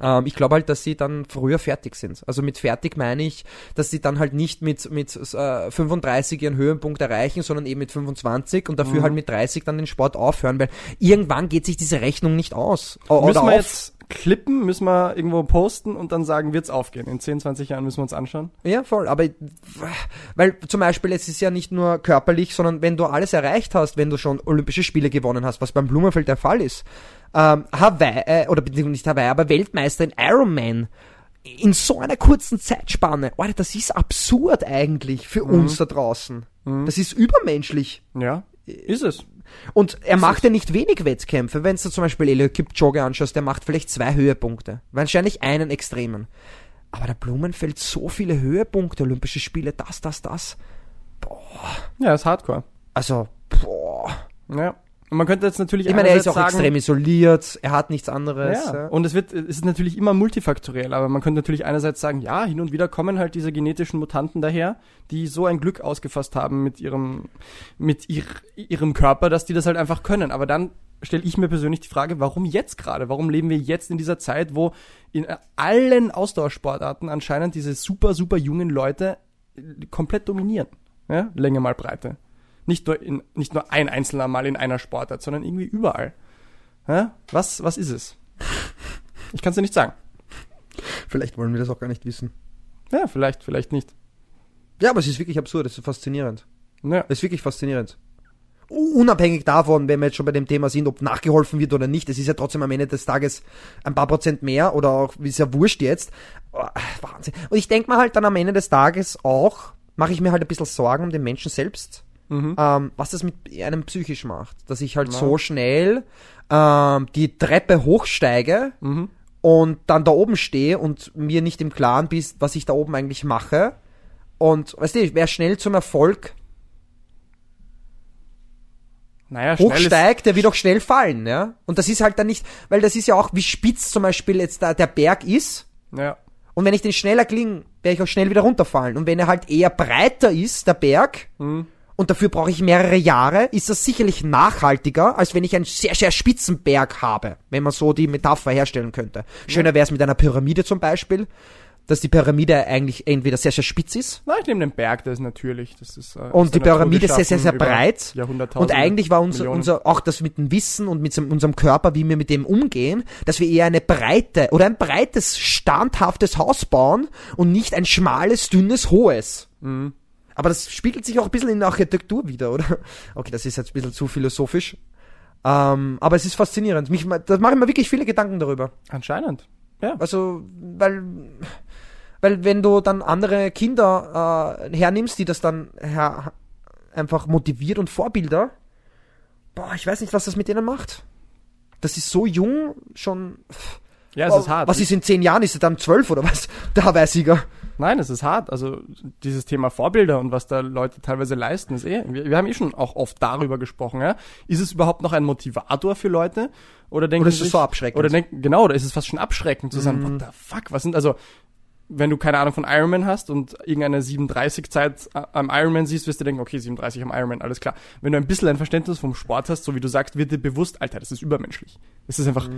Ähm, ich glaube halt, dass sie dann früher fertig sind. Also mit fertig meine ich, dass sie dann halt nicht mit, mit äh, 35 ihren Höhepunkt erreichen, sondern eben mit 25 und dafür Mhm. halt mit 30 dann den Sport aufhören, weil irgendwann geht sich diese Rechnung nicht aus. O- Müssen oder wir auf. jetzt klippen, müssen wir irgendwo posten und dann sagen, wird's aufgehen. In 10, 20 Jahren müssen wir uns anschauen. Ja, voll. Aber weil zum Beispiel es ist ja nicht nur körperlich, sondern wenn du alles erreicht hast, wenn du schon Olympische Spiele gewonnen hast, was beim Blumenfeld der Fall ist, ähm, Hawaii, äh, oder beziehungsweise nicht Hawaii, aber Weltmeister in Ironman in so einer kurzen Zeitspanne, Alter, das ist absurd eigentlich für uns da draußen. Das ist übermenschlich. Ja, ist es. Und er macht ja nicht wenig Wettkämpfe. Wenn du zum Beispiel Elio Kipchoge anschaust, der macht vielleicht zwei Höhepunkte. Wahrscheinlich einen extremen. Aber der Blumenfeld so viele Höhepunkte, Olympische Spiele, das, das, das. Ja, ist Hardcore. Also, boah. Ja. Und man könnte jetzt natürlich Ich meine, er ist auch sagen, extrem isoliert, er hat nichts anderes. Ja. Ja. Und es wird, es ist natürlich immer multifaktoriell, aber man könnte natürlich einerseits sagen, ja, hin und wieder kommen halt diese genetischen Mutanten daher, die so ein Glück ausgefasst haben mit ihrem, mit ihr, ihrem Körper, dass die das halt einfach können. Aber dann stelle ich mir persönlich die Frage, warum jetzt gerade? Warum leben wir jetzt in dieser Zeit, wo in allen Ausdauersportarten anscheinend diese super, super jungen Leute komplett dominieren? Ja? Länge mal Breite. Nicht nur, in, nicht nur ein einzelner Mal in einer Sportart, sondern irgendwie überall. Ja? Was, was ist es? Ich kann es dir nicht sagen. Vielleicht wollen wir das auch gar nicht wissen. Ja, vielleicht, vielleicht nicht. Ja, aber es ist wirklich absurd, es ist faszinierend. Ja. Es ist wirklich faszinierend. Unabhängig davon, wenn wir jetzt schon bei dem Thema sind, ob nachgeholfen wird oder nicht, es ist ja trotzdem am Ende des Tages ein paar Prozent mehr oder auch, ist ja wurscht jetzt. Oh, Wahnsinn. Und ich denke mir halt dann am Ende des Tages auch, mache ich mir halt ein bisschen Sorgen um den Menschen selbst, Mhm. ähm, was das mit einem psychisch macht. Dass ich halt Ja. so schnell ähm, die Treppe hochsteige Mhm. und dann da oben stehe und mir nicht im Klaren bist, was ich da oben eigentlich mache. Und weißt du, wer schnell zum Erfolg Naja, hochsteigt, der wird auch schnell fallen, ja. Und das ist halt dann nicht, weil das ist ja auch, wie spitz zum Beispiel jetzt da der Berg ist. ja, Und wenn ich den schneller klinge, werde ich auch schnell wieder runterfallen. Und wenn er halt eher breiter ist, der Berg, Mhm. Und dafür brauche ich mehrere Jahre, ist das sicherlich nachhaltiger, als wenn ich einen sehr, sehr spitzen Berg habe, wenn man so die Metapher herstellen könnte. Schöner wäre es mit einer Pyramide zum Beispiel, dass die Pyramide eigentlich entweder sehr, sehr spitz ist na, ich nehme den Berg, der ist natürlich, das ist, äh, und die Pyramide sehr, sehr, sehr über breit. Und eigentlich war unser, Millionen. unser, auch das mit dem Wissen und mit unserem Körper, wie wir mit dem umgehen, dass wir eher eine breite oder ein breites, standhaftes Haus bauen und nicht ein schmales, dünnes, hohes. Mhm. Aber das spiegelt sich auch ein bisschen in der Architektur wieder, oder? Okay, das ist jetzt ein bisschen zu philosophisch. Ähm, aber es ist faszinierend. Mich, da mache ich mir wirklich viele Gedanken darüber. Anscheinend. Ja. Also, weil, weil wenn du dann andere Kinder äh, hernimmst, die das dann her, einfach motiviert und Vorbilder, boah, ich weiß nicht, was das mit denen macht. Das ist so jung, schon. Ja, es ist hart. Was ist in zehn Jahren? Ist er dann zwölf oder was? Der Hawaii-Sieger. Nein, es ist hart. Also dieses Thema Vorbilder und was da Leute teilweise leisten, ist eh. Wir, wir haben eh schon auch oft darüber gesprochen. Ja? Ist es überhaupt noch ein Motivator für Leute? Oder denken Oder ist es so abschreckend? Oder denken genau, oder ist es fast schon abschreckend zu sagen, what the fuck? Was sind also? Wenn du keine Ahnung von Ironman hast und irgendeine 37 Zeit am Ironman siehst, wirst du denken, okay, 37 am Ironman, alles klar. Wenn du ein bisschen ein Verständnis vom Sport hast, so wie du sagst, wird dir bewusst, Alter, das ist übermenschlich. Das ist einfach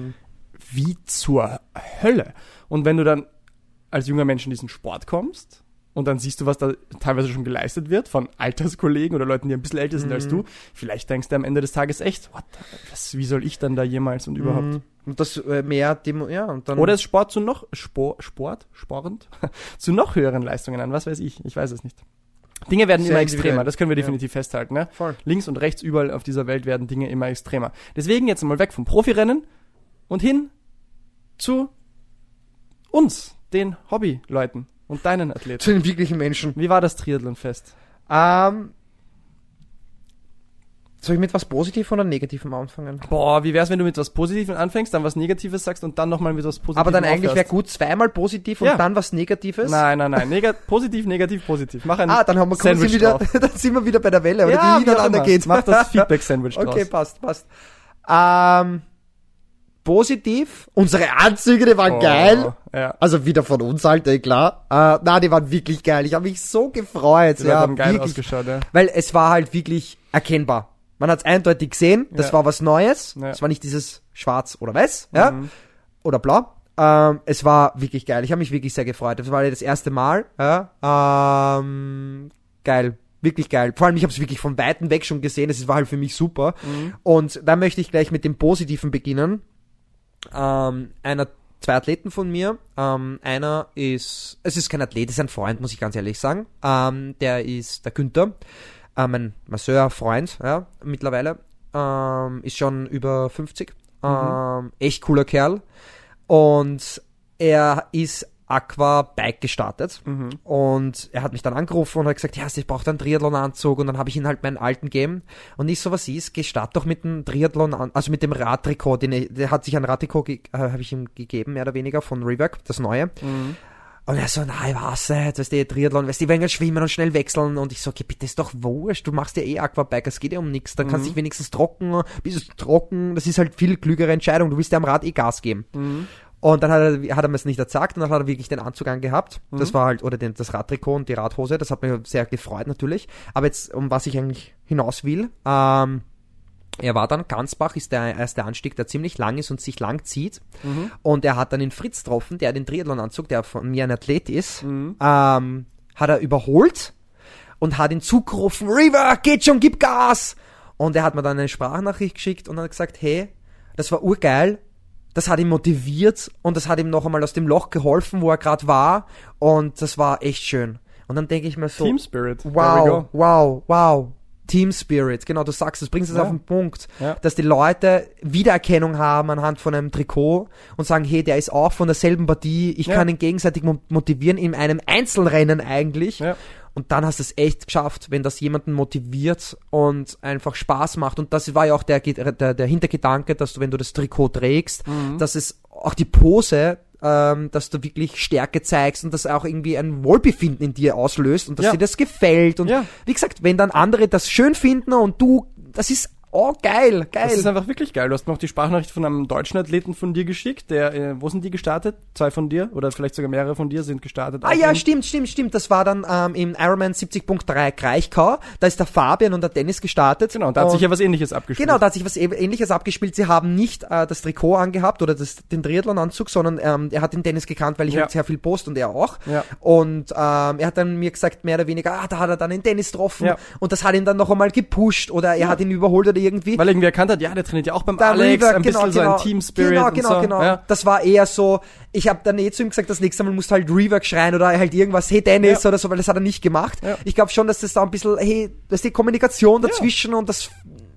wie zur Hölle. Und wenn du dann als junger Mensch in diesen Sport kommst und dann siehst du, was da teilweise schon geleistet wird von Alterskollegen oder Leuten, die ein bisschen älter sind als du, vielleicht denkst du am Ende des Tages echt, what, the- was, wie soll ich dann da jemals und überhaupt? Mhm. Und das äh, mehr, Demo ja, und dann. Oder ist Sport zu noch, Sport, Sport, sporend, zu noch höheren Leistungen an, was weiß ich, ich weiß es nicht. Dinge werden Sehr immer extremer, das können wir Ja. definitiv festhalten. Ne? Voll. Links und rechts überall auf dieser Welt werden Dinge immer extremer. Deswegen jetzt mal weg vom Profirennen und hin zu uns, den Hobbyleuten und deinen Athleten. Zu den wirklichen Menschen. Wie war das Triathlonfest? Ähm, Soll ich mit was Positivem oder Negativem anfangen? Boah, wie wär's, wenn du mit was Positivem anfängst, dann was Negatives sagst und dann nochmal mit was Positivem Aber dann eigentlich wäre gut zweimal positiv und Ja. dann was Negatives. Nein, nein, nein. Nega positiv, negativ, positiv. Mach ein Ah, dann haben wir sind Sandwich wieder, drauf. dann sind wir wieder bei der Welle, oder Ja, die wie ineinander immer. geht. Mach das Feedback-Sandwich. Okay, passt, passt. Ähm, positiv, unsere Anzüge, die waren Oh, geil. Ja. Also wieder von uns halt, eh, klar. Äh, na, die waren wirklich geil. Ich habe mich so gefreut. Die ja, haben geil wirklich. ausgeschaut, ja. Weil es war halt wirklich erkennbar. Man hat es eindeutig gesehen, das Ja. war was Neues. Es war nicht dieses Schwarz oder Weiß, ja, Mhm. oder Blau. Ähm, es war wirklich geil. Ich habe mich wirklich sehr gefreut. Das war das erste Mal. Ja. Ähm, geil. Wirklich geil. Vor allem, ich habe es wirklich von Weitem weg schon gesehen. Es war halt für mich super. Mhm. Und da möchte ich gleich mit dem Positiven beginnen. Ähm, einer zwei Athleten von mir. Ähm, einer ist, es ist kein Athlet, es ist ein Freund, muss ich ganz ehrlich sagen. Ähm, der ist der Günther, äh, mein Masseur, Freund, ja, mittlerweile. Ähm, ist schon über 50. Ähm, echt cooler Kerl. Und er ist Aqua-Bike gestartet. Und er hat mich dann angerufen und hat gesagt, ja, ich brauche einen Triathlon-Anzug. Und dann habe ich ihn halt meinen alten gegeben. Und nicht so was ist, geh start doch mit dem Triathlon an, also mit dem Radtrikot, den er, der hat sich ein Radtrikot, äh, habe ich ihm gegeben, mehr oder weniger, von Rework, das neue. Und er so, nein, was, weißt du, Triathlon, weißt du, die wollen halt schwimmen und schnell wechseln. Und ich so, okay, bitte, ist doch wurscht, du machst ja eh Aquabike, es geht ja um nichts. Dann kannst du dich wenigstens trocken, bist du trocken, das ist halt viel klügere Entscheidung, du willst ja am Rad eh Gas geben. Und dann hat er, hat er mir es nicht erzagt und dann hat er wirklich den Anzug angehabt. Das war halt, oder den, das Radtrikot und die Radhose, das hat mich sehr gefreut natürlich. Aber jetzt, um was ich eigentlich hinaus will, ähm, er war dann, Gansbach ist der erste Anstieg, der ziemlich lang ist und sich lang zieht. Und er hat dann den Fritz getroffen, der den Triathlon-Anzug, der von mir ein Athlet ist, ähm, hat er überholt und hat ihn zugerufen, River, geht schon, gib Gas! Und er hat mir dann eine Sprachnachricht geschickt und hat gesagt, hey, das war urgeil, das hat ihn motiviert und das hat ihm noch einmal aus dem Loch geholfen, wo er gerade war und das war echt schön. Und dann denke ich mir so, Team Spirit. Wow, wow, wow. Team Spirit, genau, du sagst es, bringst es Ja. auf den Punkt, Ja. dass die Leute Wiedererkennung haben anhand von einem Trikot und sagen, hey, der ist auch von derselben Partie, ich Ja. kann ihn gegenseitig mo- motivieren in einem Einzelrennen eigentlich. Und dann hast du es echt geschafft, wenn das jemanden motiviert und einfach Spaß macht. Und das war ja auch der, der, der Hintergedanke, dass du, wenn du das Trikot trägst, Mhm. dass es auch die Pose, ähm, dass du wirklich Stärke zeigst und das auch irgendwie ein Wohlbefinden in dir auslöst und dass Ja. dir das gefällt. Und Ja. wie gesagt, wenn dann andere das schön finden und du, das ist, oh geil, geil. Das ist einfach wirklich geil. Du hast mir auch die Sprachnachricht von einem deutschen Athleten von dir geschickt. Der, äh, wo sind die gestartet? Zwei von dir oder vielleicht sogar mehrere von dir sind gestartet. Ah ja, stimmt, stimmt, stimmt. Das war dann ähm, im Ironman 70.3 Kraichgau. Da ist der Fabian und der Dennis gestartet. Genau, da hat sich ja was ähnliches abgespielt. Genau, da hat sich was äh- ähnliches abgespielt. Sie haben nicht äh, das Trikot angehabt oder das, den Triathlon-Anzug, sondern ähm, er hat den Dennis gekannt, weil ich Ja. halt sehr viel post und er auch. Ja. Und ähm, er hat dann mir gesagt, mehr oder weniger, ah, da hat er dann den Dennis getroffen Ja. und das hat ihn dann noch einmal gepusht oder er hat ihn überholt oder irgendwie. Weil irgendwie erkannt hat, ja, der trainiert ja auch beim Der Alex, ein bisschen so ein Team Spirit Genau, und genau, so. genau. Ja. Das war eher so, ich habe dann eh zu ihm gesagt, das nächste Mal musst du halt Rework schreien oder halt irgendwas, hey Dennis Ja. oder so, weil das hat er nicht gemacht. Ja. Ich glaube schon, dass das da ein bisschen, hey, das ist die Kommunikation dazwischen und das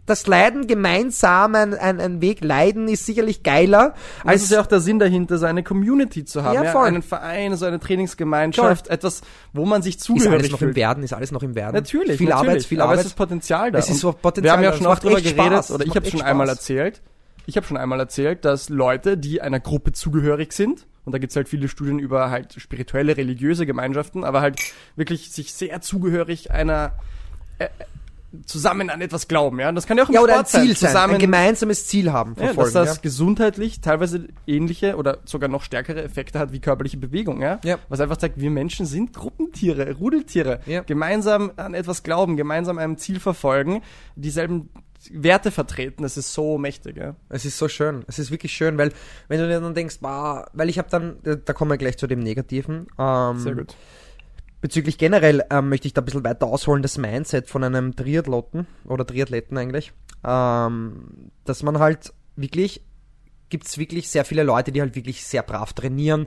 das Leiden gemeinsam, ein, ein, ein Weg leiden ist sicherlich geiler Das als ist ja auch der Sinn dahinter, so eine Community zu haben. Ja, Ja, einen Verein, so eine Trainingsgemeinschaft, etwas, wo man sich ist zugehörig alles noch fühlt. im Werden, ist alles noch im Werden. Natürlich, viel natürlich. Arbeit, viel aber Arbeit. es ist Potenzial da. Es ist so Potenzial Wir haben ja schon macht drüber geredet, Spaß. oder ich habe schon einmal Spaß. erzählt, ich habe schon einmal erzählt, dass Leute, die einer Gruppe zugehörig sind, und da gibt's halt viele Studien über halt spirituelle, religiöse Gemeinschaften, aber halt wirklich sich sehr zugehörig einer äh, zusammen an etwas glauben, ja. Und Das kann ja auch im ja, oder ein Sport Ziel sein, zusammen ein gemeinsames Ziel haben, ja, verfolgen. dass das ja. gesundheitlich teilweise ähnliche oder sogar noch stärkere Effekte hat wie körperliche Bewegung, ja? Ja. Was einfach zeigt, wir Menschen sind Gruppentiere, Rudeltiere. Ja. Gemeinsam an etwas glauben, gemeinsam einem Ziel verfolgen, dieselben Werte vertreten. Das ist so mächtig, ja? Es ist so schön. Es ist wirklich schön, weil wenn du dir dann denkst, bah, weil ich habe dann, da kommen wir gleich zu dem Negativen. Ähm, Sehr gut. Bezüglich generell ähm, möchte ich da ein bisschen weiter ausholen, das Mindset von einem Triathloten oder Triathleten eigentlich, ähm, dass man halt wirklich, gibt's wirklich sehr viele Leute, die halt wirklich sehr brav trainieren.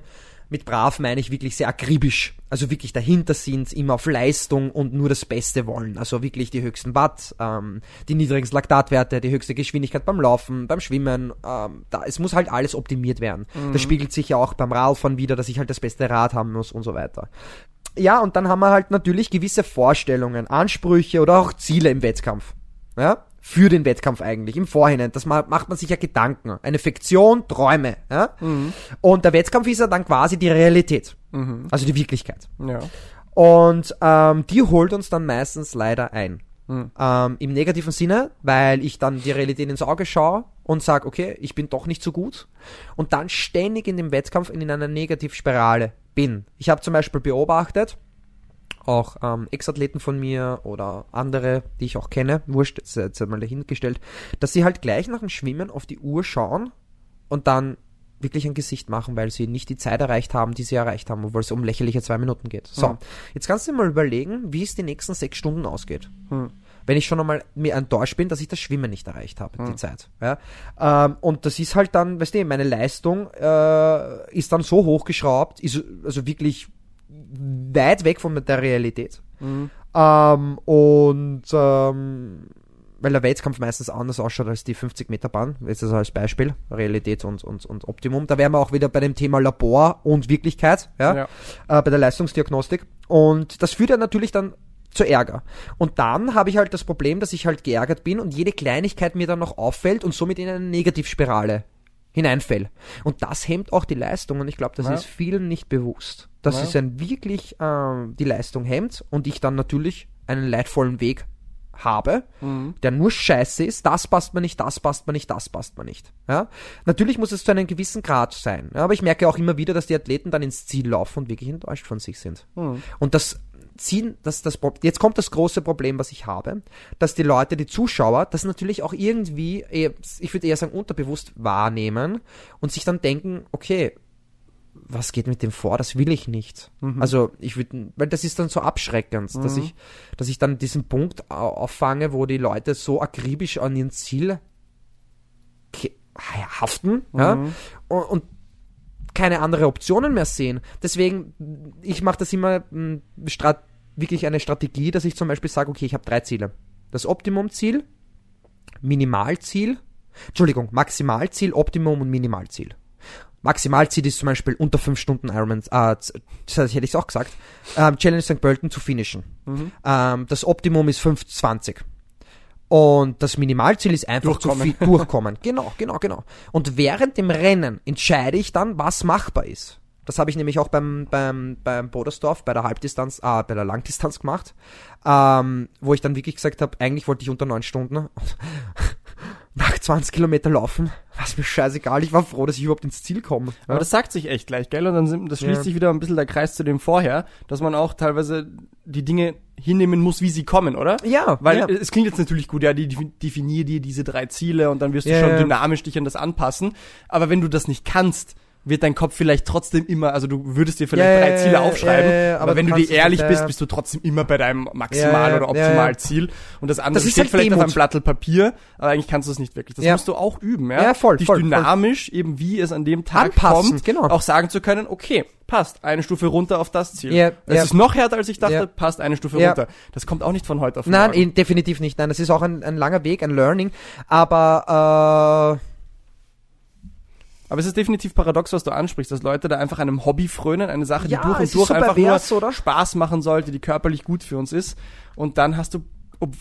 Mit brav meine ich wirklich sehr akribisch, also wirklich dahinter sind, immer auf Leistung und nur das Beste wollen. Also wirklich die höchsten Watt, ähm, die niedrigsten Laktatwerte, die höchste Geschwindigkeit beim Laufen, beim Schwimmen. Ähm, da, es muss halt alles optimiert werden. Das spiegelt sich ja auch beim Radfahren wieder, dass ich halt das beste Rad haben muss und so weiter. Ja, und dann haben wir halt natürlich gewisse Vorstellungen, Ansprüche oder auch Ziele im Wettkampf. Ja? für den Wettkampf eigentlich, im Vorhinein. Das ma- macht man sich ja Gedanken. Eine Fiktion, Träume. Ja? Und der Wettkampf ist ja dann quasi die Realität. Also die Wirklichkeit. Ja. Und ähm, die holt uns dann meistens leider ein. Ähm, Im negativen Sinne, weil ich dann die Realität ins Auge schaue und sage, okay, ich bin doch nicht so gut. Und dann ständig in dem Wettkampf in einer Negativspirale bin. Ich habe zum Beispiel beobachtet, auch ähm, Ex-Athleten von mir oder andere, die ich auch kenne, wurscht, jetzt, jetzt mal dahingestellt, dass sie halt gleich nach dem Schwimmen auf die Uhr schauen und dann wirklich ein Gesicht machen, weil sie nicht die Zeit erreicht haben, die sie erreicht haben, obwohl es um lächerliche zwei Minuten geht. So, Hm. jetzt kannst du dir mal überlegen, wie es die nächsten sechs Stunden ausgeht. Hm. Wenn ich schon einmal mir enttäuscht bin, dass ich das Schwimmen nicht erreicht habe, Hm. die Zeit. Ja? Ähm, und das ist halt dann, weißt du, meine Leistung äh, ist dann so hochgeschraubt, ist also wirklich weit weg von der Realität. Mhm. Ähm, und ähm, weil der Wettkampf meistens anders ausschaut als die 50 Meter Bahn, jetzt also als Beispiel, Realität und, und, und Optimum. Da wären wir auch wieder bei dem Thema Labor und Wirklichkeit, ja, Ja. Äh, bei der Leistungsdiagnostik. Und das führt ja natürlich dann zu Ärger. Und dann habe ich halt das Problem, dass ich halt geärgert bin und jede Kleinigkeit mir dann noch auffällt und somit in eine Negativspirale hineinfällt. Und das hemmt auch die Leistung und ich glaube, das Ja. ist vielen nicht bewusst. Dass Ja. es ein wirklich ähm, die Leistung hemmt und ich dann natürlich einen leidvollen Weg habe, Mhm. der nur scheiße ist, das passt mir nicht, das passt mir nicht, das passt mir nicht. Ja? Natürlich muss es zu einem gewissen Grad sein, aber ich merke auch immer wieder, dass die Athleten dann ins Ziel laufen und wirklich enttäuscht von sich sind. Mhm. Und das ziehen, das, das, jetzt kommt das große Problem, was ich habe, dass die Leute, die Zuschauer, das natürlich auch irgendwie, eher- ich würde eher sagen, unterbewusst wahrnehmen und sich dann denken, okay, was geht mit dem vor? Das will ich nicht. Also ich würde, weil das ist dann so abschreckend, dass ich, dass ich dann diesen Punkt au- auffange, wo die Leute so akribisch an ihren Ziel haften, ja, und, und keine andere Optionen mehr sehen. Deswegen, ich mache das immer mh, strat wirklich eine Strategie, dass ich zum Beispiel sage, okay, ich habe drei Ziele. Das Optimumziel, Minimalziel, Entschuldigung, Maximalziel, Optimum und Minimalziel. Maximalziel ist zum Beispiel unter 5 Stunden Ironman, äh, das hätte ich auch gesagt, ähm, Challenge St. Pölten zu finishen. Ähm, das Optimum ist 5,20. Und das Minimalziel ist einfach zu Durchkommen. viel durchkommen. Genau, genau, genau. Und während dem Rennen entscheide ich dann, was machbar ist. Das habe ich nämlich auch beim, beim, beim Bodersdorf, bei der Halbdistanz, ah, bei der Langdistanz gemacht, ähm, wo ich dann wirklich gesagt habe, eigentlich wollte ich unter 9 Stunden nach 20 Kilometer laufen, was mir scheißegal, ich war froh, dass ich überhaupt ins Ziel komme. Aber das sagt sich echt gleich, gell? Und dann sind, das schließt Ja. sich wieder ein bisschen der Kreis zu dem vorher, dass man auch teilweise die Dinge hinnehmen muss, wie sie kommen, oder? Ja, Weil ja. es klingt jetzt natürlich gut, ja, die defi- definier dir diese drei Ziele und dann wirst du schon dynamisch dich an das anpassen. Aber wenn du das nicht kannst, wird dein Kopf vielleicht trotzdem immer, also du würdest dir vielleicht Ja, drei ja, Ziele aufschreiben, ja, aber, aber wenn du dir ehrlich bist, bist du trotzdem immer bei deinem Maximal- oder ja. Optimalziel und das andere Das ist steht halt vielleicht auf Demut. einem Blatt Papier, aber eigentlich kannst du es nicht wirklich. Das musst du auch üben, ja? Ja, voll, Dich voll, voll. dynamisch, eben wie es an dem Tag Anpassen, kommt, genau. auch sagen zu können, okay, passt, eine Stufe runter auf das Ziel. Ja, es ja. ist noch härter, als ich dachte, Ja. passt eine Stufe runter. Das kommt auch nicht von heute auf Nein, morgen. eh, definitiv nicht. Nein, das ist auch ein, ein langer Weg, ein Learning. Aber Aber es ist definitiv paradox, was du ansprichst, dass Leute da einfach einem Hobby frönen, eine Sache, Ja, die durch und durch so einfach pervers, nur oder? Spaß machen sollte, die körperlich gut für uns ist. Und dann hast du,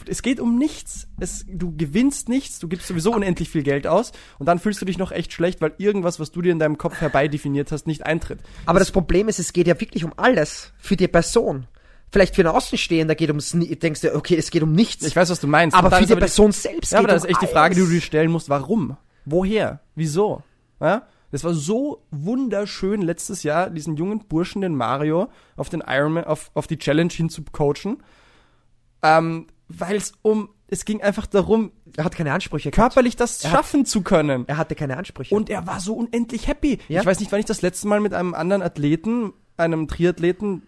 es geht um nichts. Es, du gewinnst nichts, du gibst sowieso unendlich viel Geld aus und dann fühlst du dich noch echt schlecht, weil irgendwas, was du dir in deinem Kopf herbeidefiniert hast, nicht eintritt. Aber das Problem ist, es geht ja wirklich um alles für die Person. Vielleicht für einen Außenstehender geht ums, denkst du, okay, es geht um nichts. Ich weiß, was du meinst. aber für die die- Person selbst Ja, aber das um ist echt die Frage, die du dir alles. stellen musst. Warum? Woher? Wieso? Ja? Das war so wunderschön letztes Jahr, diesen jungen Burschen, den Mario, auf den Ironman, auf, auf die Challenge hin zu coachen. Ähm, weil es um, es ging einfach darum, Er hat keine Ansprüche gehabt. körperlich das Er hat- schaffen zu können. Er hatte keine Ansprüche. Und er war so unendlich happy. Ja. Ich weiß nicht, wann ich das letzte Mal mit einem anderen Athleten, einem Triathleten,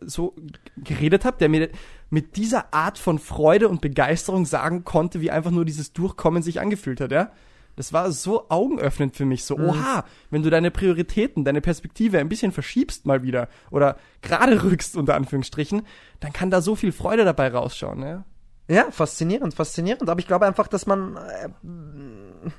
so geredet habe, der mir mit dieser Art von Freude und Begeisterung sagen konnte, wie einfach nur dieses Durchkommen sich angefühlt hat, ja. Das war so augenöffnend für mich, so, Mhm. oha, wenn du deine Prioritäten, deine Perspektive ein bisschen verschiebst mal wieder oder gerade rückst, unter Anführungsstrichen, dann kann da so viel Freude dabei rausschauen, ja. Ja, faszinierend, faszinierend. Aber ich glaube einfach, dass man äh,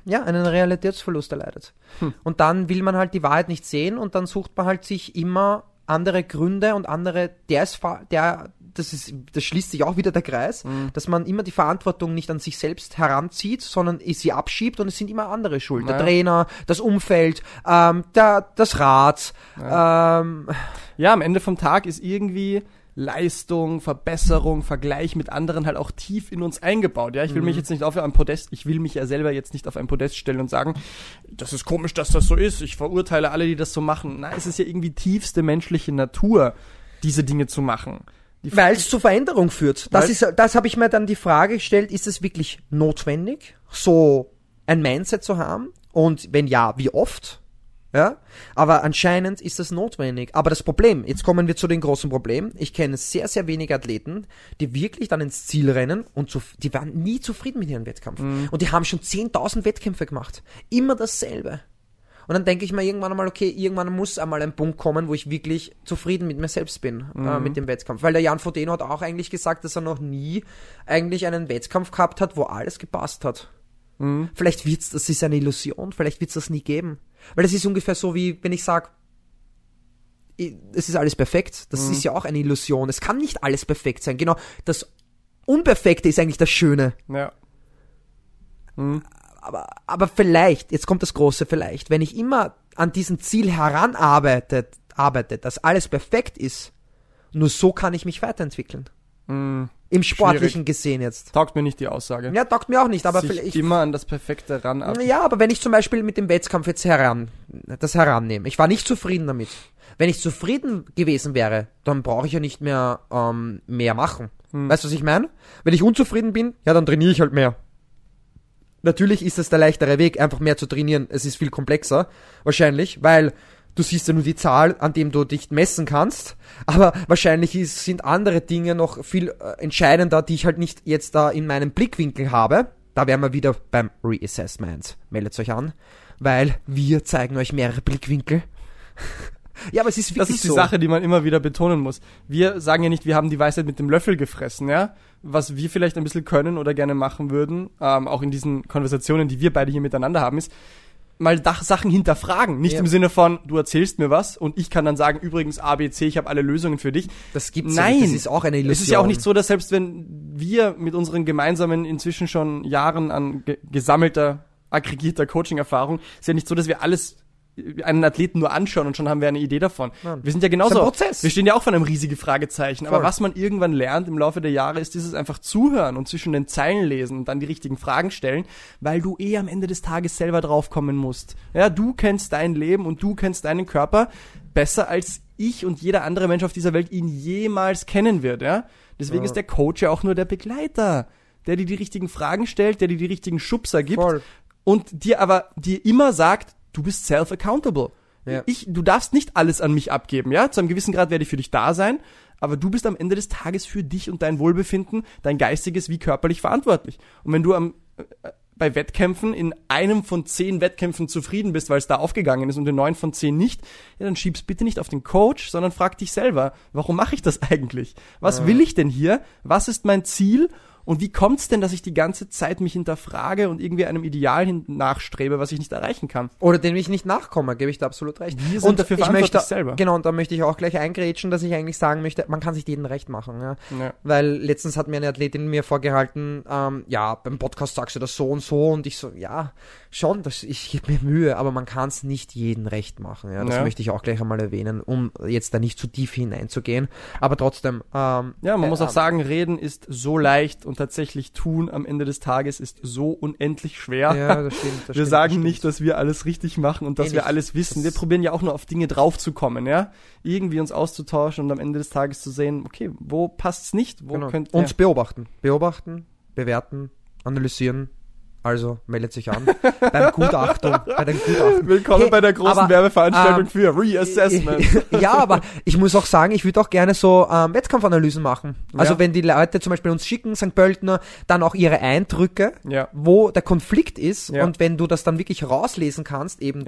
ja einen Realitätsverlust erleidet. Hm. Und dann will man halt die Wahrheit nicht sehen und dann sucht man halt sich immer andere Gründe und andere, der ist der, das ist, das schließt sich auch wieder der Kreis, dass man immer die Verantwortung nicht an sich selbst heranzieht, sondern sie abschiebt und es sind immer andere schuld. Der Ja. Trainer, das Umfeld, ähm, der, das Rad, ähm, Ja, am Ende vom Tag ist irgendwie Leistung, Verbesserung, Vergleich mit anderen halt auch tief in uns eingebaut. Ja, ich will mich jetzt nicht auf ein Podest, ich will mich ja selber jetzt nicht auf ein Podest stellen und sagen, das ist komisch, dass das so ist. Ich verurteile alle, die das so machen. Nein, es ist ja irgendwie tiefste menschliche Natur, diese Dinge zu machen. Weil es zu Veränderung führt. Das ist, das habe ich mir dann die Frage gestellt, ist es wirklich notwendig, so ein Mindset zu haben? Und wenn ja, wie oft? Ja, aber anscheinend ist das notwendig. Aber das Problem, jetzt kommen wir zu den großen Problemen. Ich kenne sehr, sehr wenige Athleten, die wirklich dann ins Ziel rennen und zu, die waren nie zufrieden mit ihrem Wettkampf. Und die haben schon 10.000 Wettkämpfe gemacht. Immer dasselbe. Und dann denke ich mir irgendwann einmal, okay, irgendwann muss einmal ein Punkt kommen, wo ich wirklich zufrieden mit mir selbst bin, äh, mit dem Wettkampf. Weil der Jan Frodeno hat auch eigentlich gesagt, dass er noch nie eigentlich einen Wettkampf gehabt hat, wo alles gepasst hat. Vielleicht wird's, das ist eine Illusion, vielleicht wird's das nie geben. Weil das ist ungefähr so wie, wenn ich sag, es ist alles perfekt. Das ist ja auch eine Illusion. Es kann nicht alles perfekt sein. Genau, das Unperfekte ist eigentlich das Schöne. ja. Aber, aber vielleicht, jetzt kommt das große vielleicht, wenn ich immer an diesem Ziel heranarbeite, arbeite, dass alles perfekt ist, nur so kann ich mich weiterentwickeln. Im Sportlichen gesehen jetzt. Taugt mir nicht die Aussage. Ja, taugt mir auch nicht, aber Sich vielleicht. immer an das Perfekte ran. Ja, aber wenn ich zum Beispiel mit dem Wettkampf jetzt heran, das herannehme, ich war nicht zufrieden damit. Wenn ich zufrieden gewesen wäre, dann brauche ich ja nicht mehr ähm, mehr machen. Weißt du, was ich meine? Wenn ich unzufrieden bin, ja, dann trainiere ich halt mehr. Natürlich ist es der leichtere Weg, einfach mehr zu trainieren. Es ist viel komplexer, wahrscheinlich, weil du siehst ja nur die Zahl, an dem du dich messen kannst. Aber wahrscheinlich ist, sind andere Dinge noch viel äh, entscheidender, die ich halt nicht jetzt da in meinem Blickwinkel habe. Da wären wir wieder beim Reassessment. Meldet euch an, weil wir zeigen euch mehrere Blickwinkel. ja, aber es ist wirklich Das ist die so. Sache, die man immer wieder betonen muss. Wir sagen ja nicht, wir haben die Weisheit mit dem Löffel gefressen, ja. Was wir vielleicht ein bisschen können oder gerne machen würden, ähm, auch in diesen Konversationen, die wir beide hier miteinander haben, ist mal Sachen hinterfragen. Nicht Ja. im Sinne von, du erzählst mir was und ich kann dann sagen, übrigens A, B, C, ich habe alle Lösungen für dich. Das gibt's ja Nein, nicht. Das ist auch eine Illusion. Es ist ja auch nicht so, dass selbst wenn wir mit unseren gemeinsamen inzwischen schon Jahren an ge gesammelter, aggregierter Coaching-Erfahrung, ist ja nicht so, dass wir alles einen Athleten nur anschauen und schon haben wir eine Idee davon. Nein. Wir sind ja genauso. Prozess. Wir stehen ja auch vor einem riesigen Fragezeichen. Aber Voll. was man irgendwann lernt im Laufe der Jahre, ist dieses einfach zuhören und zwischen den Zeilen lesen und dann die richtigen Fragen stellen, weil du eh am Ende des Tages selber draufkommen musst. Ja, du kennst dein Leben und du kennst deinen Körper besser als ich und jeder andere Mensch auf dieser Welt ihn jemals kennen wird, ja. Deswegen ist der Coach ja auch nur der Begleiter, der dir die richtigen Fragen stellt, der dir die richtigen Schubser gibt Voll. und dir aber dir immer sagt, du bist self-accountable. Ja. Ich, du darfst nicht alles an mich abgeben, ja? Zu einem gewissen Grad werde ich für dich da sein, aber du bist am Ende des Tages für dich und dein Wohlbefinden, dein geistiges wie körperlich verantwortlich. Und wenn du am, äh, bei Wettkämpfen in einem von zehn Wettkämpfen zufrieden bist, weil es da aufgegangen ist und in neun von zehn nicht, ja, dann schieb's bitte nicht auf den Coach, sondern frag dich selber, warum mache ich das eigentlich? Was will ich denn hier? Was ist mein Ziel? Und wie kommt's denn, dass ich die ganze Zeit mich hinterfrage und irgendwie einem Ideal hin nachstrebe, was ich nicht erreichen kann? Oder dem ich nicht nachkomme, gebe ich da absolut recht. Wir sind dafür ich möchte, selber. Genau, und da möchte ich auch gleich eingrätschen, dass ich eigentlich sagen möchte, man kann sich jeden recht machen. Ja? Ja. Weil letztens hat mir eine Athletin mir vorgehalten, ähm, ja, beim Podcast sagst du das so und so und ich so, ja, schon, das, ich gebe mir Mühe, aber man kann es nicht jeden recht machen. Ja? Das Ja. möchte ich auch gleich einmal erwähnen, um jetzt da nicht zu tief hineinzugehen. Aber trotzdem, ähm, Ja, man äh, muss auch sagen, reden ist so leicht und tatsächlich tun am Ende des Tages ist so unendlich schwer. Ja, das stimmt. Das wir stimmt, sagen das nicht, dass wir alles richtig machen und dass Nee, wir alles wissen. Wir probieren ja auch nur auf Dinge draufzukommen, ja? Irgendwie uns auszutauschen und am Ende des Tages zu sehen, okay, wo passt's nicht? Wo Genau. könnt Uns beobachten. Beobachten, bewerten, analysieren. Also meldet sich an. Beim Gutachtung. Bei den Gutachten. Willkommen Hey, bei der großen aber, Werbeveranstaltung ähm, für Reassessment. ja, aber ich muss auch sagen, ich würde auch gerne so ähm, Wettkampfanalysen machen. Also Ja. wenn die Leute zum Beispiel uns schicken, St. Pöltner, dann auch ihre Eindrücke, Ja. wo der Konflikt ist Ja. und wenn du das dann wirklich rauslesen kannst, eben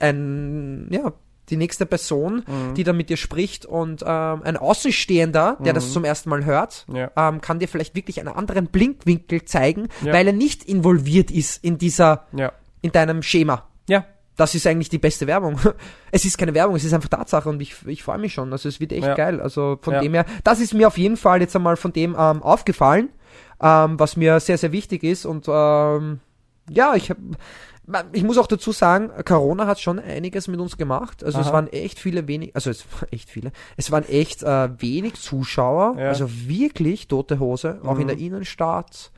ein, ja, die nächste Person, Mhm. die dann mit dir spricht und ähm, ein Außenstehender, der das zum ersten Mal hört, Mhm. Ja. ähm, kann dir vielleicht wirklich einen anderen Blinkwinkel zeigen, Ja. weil er nicht involviert ist in dieser, Ja. in deinem Schema. Ja. das ist eigentlich die beste Werbung. Es ist keine Werbung, es ist einfach Tatsache und ich, ich freue mich schon. Also es wird echt geil. Also von dem her, das ist mir auf jeden Fall jetzt einmal von dem ähm, aufgefallen, ähm, was mir sehr, sehr wichtig ist. Und ähm, ja, ich habe ich muss auch dazu sagen, Corona hat schon einiges mit uns gemacht. Also es Aha. waren echt viele wenig, also es waren echt viele. Es waren echt äh, wenig Zuschauer, Ja. also wirklich tote Hose, auch in Mhm. der Innenstadt.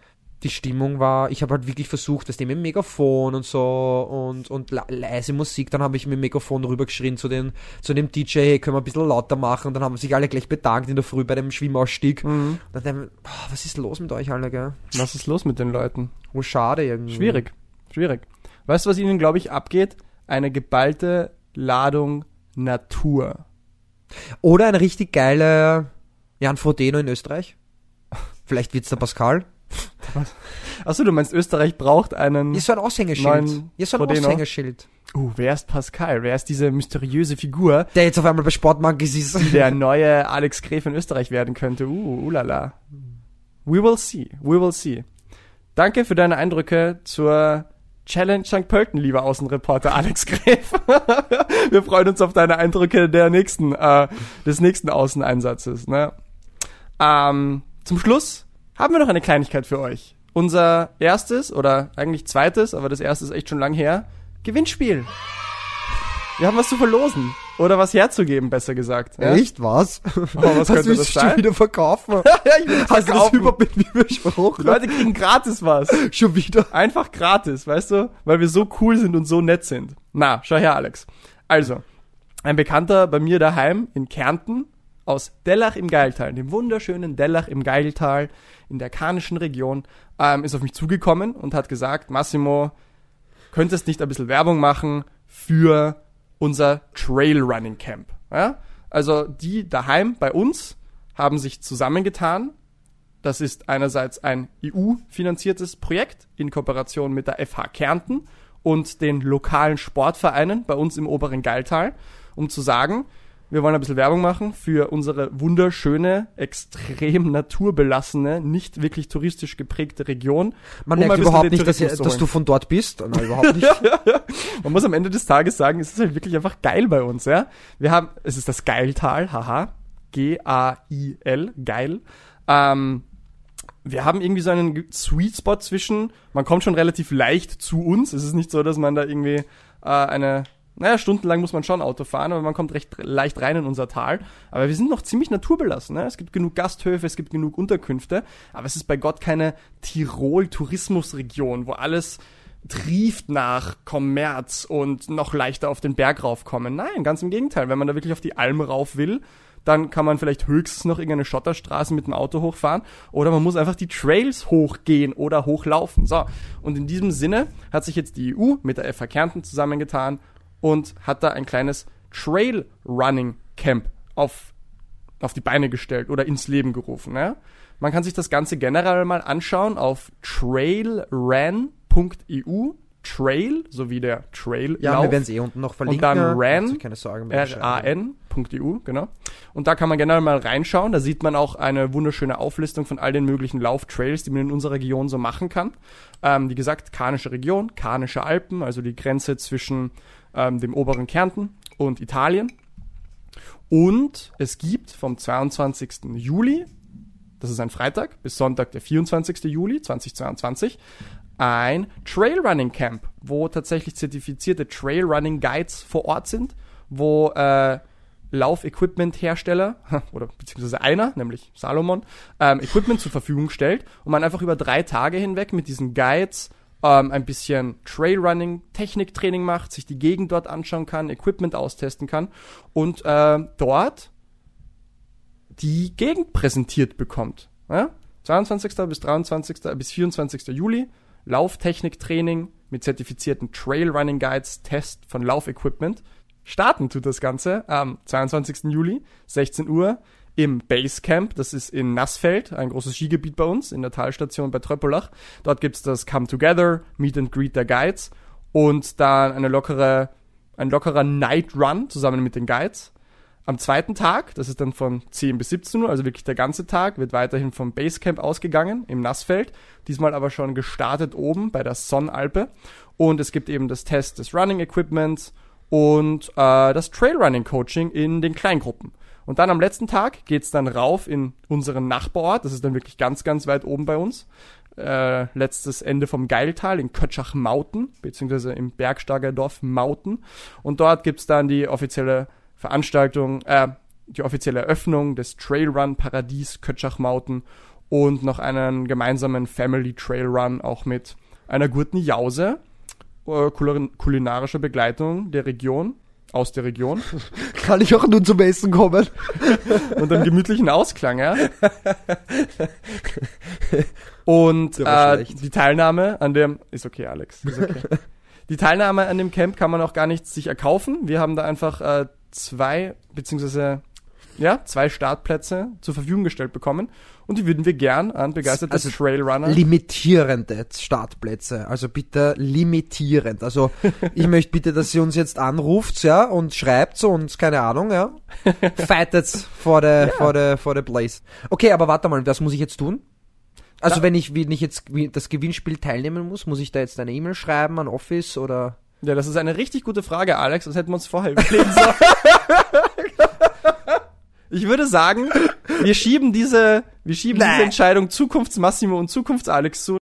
Die Stimmung war, ich habe halt wirklich versucht, das Thema mit dem Megafon und so und, und le- leise Musik. Dann habe ich mit dem Megafon rübergeschrien zu, den, zu dem DJ, hey, können wir ein bisschen lauter machen? Und dann haben sich alle gleich bedankt in der Früh bei dem Schwimmausstieg. Mhm. Und dann dachte ich mir, boah, was ist los mit euch alle, gell? Was ist los mit den Leuten? Oh, schade irgendwie. Schwierig. Schwierig. Weißt du, was ihnen, glaube ich, abgeht? Eine geballte Ladung Natur. Oder eine richtig geile Jan Frodeno in Österreich. Vielleicht wird's der Pascal. Achso, du meinst, Österreich braucht einen. Hier ist so ein Aushängeschild. Hier ist so ein Frodeno. Aushängeschild. Uh, wer ist Pascal? Wer ist diese mysteriöse Figur, Der jetzt auf einmal bei Sportmonkeys ist. der neue Alex Gref in Österreich werden könnte? Uh, ulala. We will see. We will see. Danke für deine Eindrücke zur Challenge St. Pölten, lieber Außenreporter Alex Gref. Wir freuen uns auf deine Eindrücke der nächsten, äh, des nächsten Außeneinsatzes. Ne? Ähm, zum Schluss haben wir noch eine Kleinigkeit für euch. Unser erstes oder eigentlich zweites, aber das erste ist echt schon lang her, Gewinnspiel. Wir haben was zu verlosen. Oder was herzugeben, besser gesagt. Ja? Echt, was? Oh, was könnte das sein? wieder verkaufen? ja, ich will Hast du das verkaufen. überhaupt mit mir Die? Leute kriegen gratis was. Schon wieder. Einfach gratis, weißt du? Weil wir so cool sind und so nett sind. Na, schau her, Alex. Also, ein Bekannter bei mir daheim in Kärnten aus Dellach im Geiltal, dem wunderschönen Dellach im Geiltal in der karnischen Region, ähm, ist auf mich zugekommen und hat gesagt, Massimo, könntest nicht ein bisschen Werbung machen für unser Trailrunning Camp. Ja? Also die daheim bei uns haben sich zusammengetan. Das ist einerseits ein EU-finanziertes Projekt in Kooperation mit der FH Kärnten und den lokalen Sportvereinen bei uns im oberen Geiltal, um zu sagen, wir wollen ein bisschen Werbung machen für unsere wunderschöne, extrem naturbelassene, nicht wirklich touristisch geprägte Region. Man um merkt überhaupt nicht, dass, dass du von dort bist. Nein, überhaupt nicht. Man muss am Ende des Tages sagen, es ist halt wirklich einfach geil bei uns, ja. Wir haben, es ist das Geiltal, haha. G-A-I-L, geil. Ähm, wir haben irgendwie so einen Sweet Spot zwischen, man kommt schon relativ leicht zu uns. Es ist nicht so, dass man da irgendwie äh, eine, naja, stundenlang muss man schon Auto fahren, aber man kommt recht leicht rein in unser Tal. Aber wir sind noch ziemlich naturbelassen. Ne? Es gibt genug Gasthöfe, es gibt genug Unterkünfte, aber es ist bei Gott keine Tirol-Tourismusregion, wo alles trieft nach Kommerz und noch leichter auf den Berg raufkommen. Nein, ganz im Gegenteil. Wenn man da wirklich auf die Alm rauf will, dann kann man vielleicht höchstens noch irgendeine Schotterstraße mit dem Auto hochfahren oder man muss einfach die Trails hochgehen oder hochlaufen. So, und in diesem Sinne hat sich jetzt die EU mit der FH Kärnten zusammengetan und hat da ein kleines Trail Running Camp auf, auf die Beine gestellt oder ins Leben gerufen. Ja? Man kann sich das Ganze generell mal anschauen auf trailran.eu. Trail, sowie der Trail. Ja, wir werden es eh unten noch verlinken. dann ja. Ran, ran.eu, genau. Und da kann man generell mal reinschauen. Da sieht man auch eine wunderschöne Auflistung von all den möglichen Lauftrails, die man in unserer Region so machen kann. Ähm, wie gesagt, Karnische Region, Karnische Alpen, also die Grenze zwischen ähm, dem oberen Kärnten und Italien. Und es gibt vom 22. Juli, das ist ein Freitag, bis Sonntag, der 24. Juli 2022, ein Trailrunning Camp, wo tatsächlich zertifizierte Trailrunning Guides vor Ort sind, wo äh, Laufequipment-Hersteller oder beziehungsweise einer, nämlich Salomon, ähm, Equipment zur Verfügung stellt und man einfach über drei Tage hinweg mit diesen Guides ähm, ein bisschen Trailrunning, Techniktraining macht, sich die Gegend dort anschauen kann, Equipment austesten kann und äh, dort die Gegend präsentiert bekommt. Ja? 22. bis 23. bis 24. Juli Lauftechniktraining mit zertifizierten Trailrunning Guides, Test von Laufequipment. Starten tut das Ganze am 22. Juli, 16 Uhr im Basecamp. Das ist in Nassfeld, ein großes Skigebiet bei uns, in der Talstation bei Tröppelach. Dort gibt's das Come Together, Meet and Greet der Guides und dann eine lockere, ein lockerer Night Run zusammen mit den Guides. am zweiten Tag, das ist dann von 10 bis 17 Uhr, also wirklich der ganze Tag, wird weiterhin vom Basecamp ausgegangen im Nassfeld. Diesmal aber schon gestartet oben bei der Sonnalpe. Und es gibt eben das Test des Running Equipments und äh, das Trailrunning Coaching in den Kleingruppen. Und dann am letzten Tag geht's dann rauf in unseren Nachbarort. Das ist dann wirklich ganz, ganz weit oben bei uns. Äh, letztes Ende vom Geiltal in Kötschach-Mauten, beziehungsweise im Bergsteiger Dorf Mauten. Und dort gibt's dann die offizielle Veranstaltung, äh, die offizielle Eröffnung des Trailrun Paradies Kötschach-Mauten und noch einen gemeinsamen Family Trailrun auch mit einer guten Jause, äh, kulin- kulinarischer Begleitung der Region, aus der Region Kann ich auch nun zum Essen kommen? und einem gemütlichen Ausklang, ja. Und äh, die Teilnahme an dem ist okay, Alex, ist okay. die Teilnahme an dem Camp kann man auch gar nicht sich erkaufen. Wir haben da einfach äh, zwei beziehungsweise ja zwei Startplätze zur Verfügung gestellt bekommen und die würden wir gern an begeisterte Also Trailrunner. Limitierende Startplätze. Also bitte limitierend. Also ich möchte bitte, dass sie uns jetzt anruft, ja, und schreibt so und keine Ahnung, ja. Fightet vor der, vor der, vor der Place. Okay, aber warte mal, was muss ich jetzt tun? Also Da- wenn ich, wenn ich jetzt wie- das Gewinnspiel teilnehmen muss, muss ich da jetzt eine E-Mail schreiben an Office oder? Ja, das ist eine richtig gute Frage, Alex. Das hätten wir uns vorher überlegen sollen. Ich würde sagen, wir schieben diese, wir schieben diese Nee. Entscheidung Zukunftsmassimo und Zukunfts-Alex zu.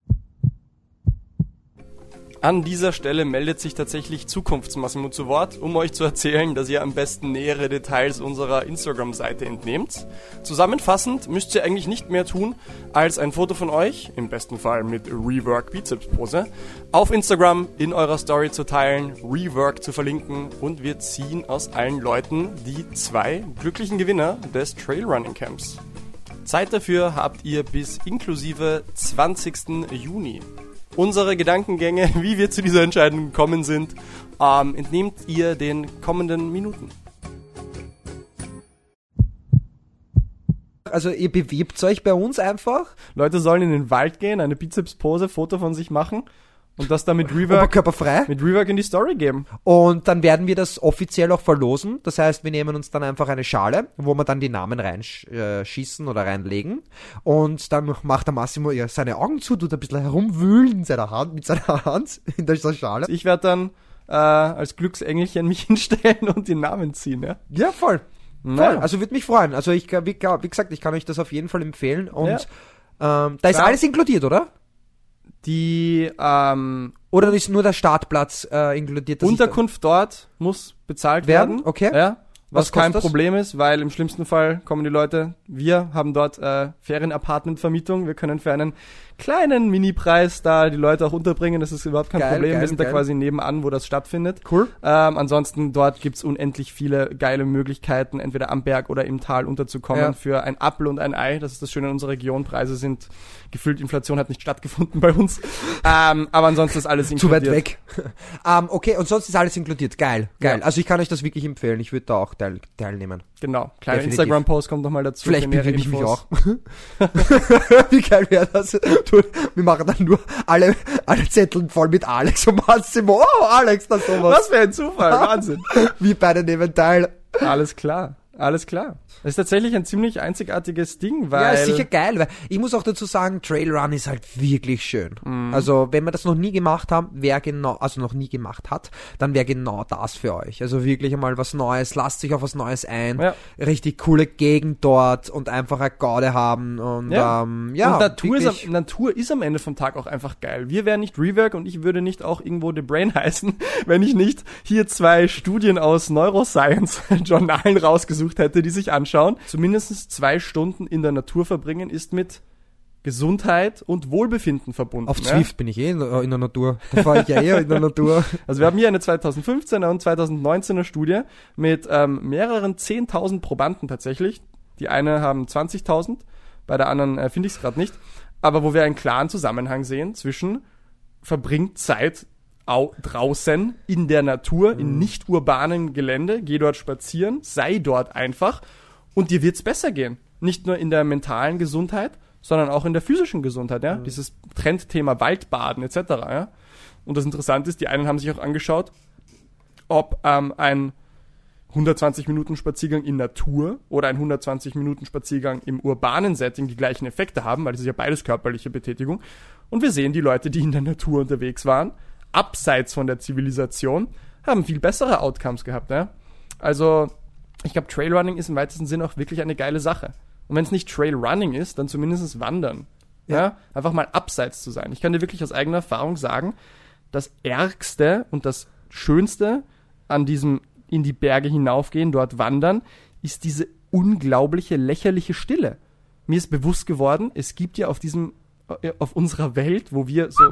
An dieser Stelle meldet sich tatsächlich Zukunftsmassimo zu Wort, um euch zu erzählen, dass ihr am besten nähere Details unserer Instagram-Seite entnehmt. Zusammenfassend müsst ihr eigentlich nicht mehr tun, als ein Foto von euch, im besten Fall mit Rework Bizeps Pose, auf Instagram in eurer Story zu teilen, Rework zu verlinken und wir ziehen aus allen Leuten die zwei glücklichen Gewinner des Trailrunning Camps. Zeit dafür habt ihr bis inklusive 20. Juni. Unsere Gedankengänge, wie wir zu dieser Entscheidung gekommen sind, ähm, entnehmt ihr den kommenden Minuten. Also ihr bewirbt euch bei uns einfach, Leute sollen in den Wald gehen, eine Bizeps-Pose, Foto von sich machen und das dann mit Rework, oberkörperfrei. mit Rework in die Story geben. Und dann werden wir das offiziell auch verlosen. Das heißt, wir nehmen uns dann einfach eine Schale, wo wir dann die Namen reinschießen oder reinlegen. Und dann macht der Massimo seine Augen zu, tut ein bisschen herumwühlen in seiner Hand, mit seiner Hand in dieser Schale. Ich werde dann äh, als Glücksengelchen mich hinstellen und den Namen ziehen, ja. Ja, voll. Voll. Also würde mich freuen. Also ich, wie, wie gesagt, ich kann euch das auf jeden Fall empfehlen. Und Ja. ähm, da ist Ja. alles inkludiert, oder? Die ähm, Oder ist nur der Startplatz äh, inkludiert? Unterkunft dort muss bezahlt Werden? werden. Okay. Ja. Was, Was kein das? Problem ist, weil im schlimmsten Fall kommen die Leute, wir haben dort äh, Ferienapartmentvermietung, wir können für einen kleinen Minipreis da die Leute auch unterbringen, das ist überhaupt kein Geil, Problem, geil, wir sind da geil. quasi nebenan, wo das stattfindet. Cool. Ähm, ansonsten dort gibt's unendlich viele geile Möglichkeiten, entweder am Berg oder im Tal unterzukommen Ja. für ein Apfel und ein Ei, das ist das Schöne in unserer Region, Preise sind gefühlt, Inflation hat nicht stattgefunden bei uns, ähm, aber ansonsten ist alles Zu weit inkludiert. weg. ähm, okay, und sonst ist alles inkludiert. Geil, geil. Ja. Also ich kann euch das wirklich empfehlen. Ich würde da auch teil teilnehmen. Genau, kleiner. Instagram-Post kommt nochmal dazu. Vielleicht bewirbe ich mich auch. Wie geil wäre das? Du, wir machen dann nur alle, alle Zettel voll mit Alex und Massimo. Oh, Alex, das sowas. Was für ein Zufall, Wahnsinn. Wir beide nehmen teil. Alles klar, alles klar. Das ist tatsächlich ein ziemlich einzigartiges Ding, weil Ja, ist sicher geil, weil ich muss auch dazu sagen, Trailrun ist halt wirklich schön. Also, wenn wir das noch nie gemacht haben, wer genau, also noch nie gemacht hat, dann wäre genau das für euch. Also wirklich einmal was Neues, lasst sich auf was Neues ein. Ja. Richtig coole Gegend dort und einfach eine Gaude haben und Ja. ähm, ja. und Natur ist, am, Natur ist am Ende vom Tag auch einfach geil. Wir wären nicht Rework und ich würde nicht auch irgendwo The Brain heißen, wenn ich nicht hier zwei Studien aus Neuroscience-Journalen rausgesucht hätte, die sich anschauen. Zumindest zwei Stunden in der Natur verbringen ist mit Gesundheit und Wohlbefinden verbunden. Auf ja? Zwift bin ich eh in, in der Natur. Da fahre ich ja eher in der Natur. Also wir haben hier eine 2015er und 2019er Studie mit ähm, mehreren 10.000 Probanden tatsächlich. Die eine haben 20.000, bei der anderen äh, finde ich es gerade nicht. Aber wo wir einen klaren Zusammenhang sehen zwischen verbringt Zeit au draußen in der Natur, in nicht urbanem Gelände, geh dort spazieren, sei dort einfach und dir wird's besser gehen. Nicht nur in der mentalen Gesundheit, sondern auch in der physischen Gesundheit, ja. Dieses Trendthema Waldbaden etc. Ja? Und das Interessante ist, die einen haben sich auch angeschaut, ob ähm, ein 120 Minuten Spaziergang in Natur oder ein 120 Minuten Spaziergang im urbanen Setting die gleichen Effekte haben, weil das ist ja beides körperliche Betätigung. Und wir sehen, die Leute, die in der Natur unterwegs waren, abseits von der Zivilisation, haben viel bessere Outcomes gehabt. Ja? Also ich glaube, Trailrunning ist im weitesten Sinn auch wirklich eine geile Sache. Und wenn es nicht Trailrunning ist, dann zumindest Wandern. Ja. Ja. Einfach mal abseits zu sein. Ich kann dir wirklich aus eigener Erfahrung sagen, das Ärgste und das Schönste an diesem in die Berge hinaufgehen, dort wandern, ist diese unglaubliche, lächerliche Stille. Mir ist bewusst geworden, es gibt ja auf diesem, äh, auf unserer Welt, wo wir so,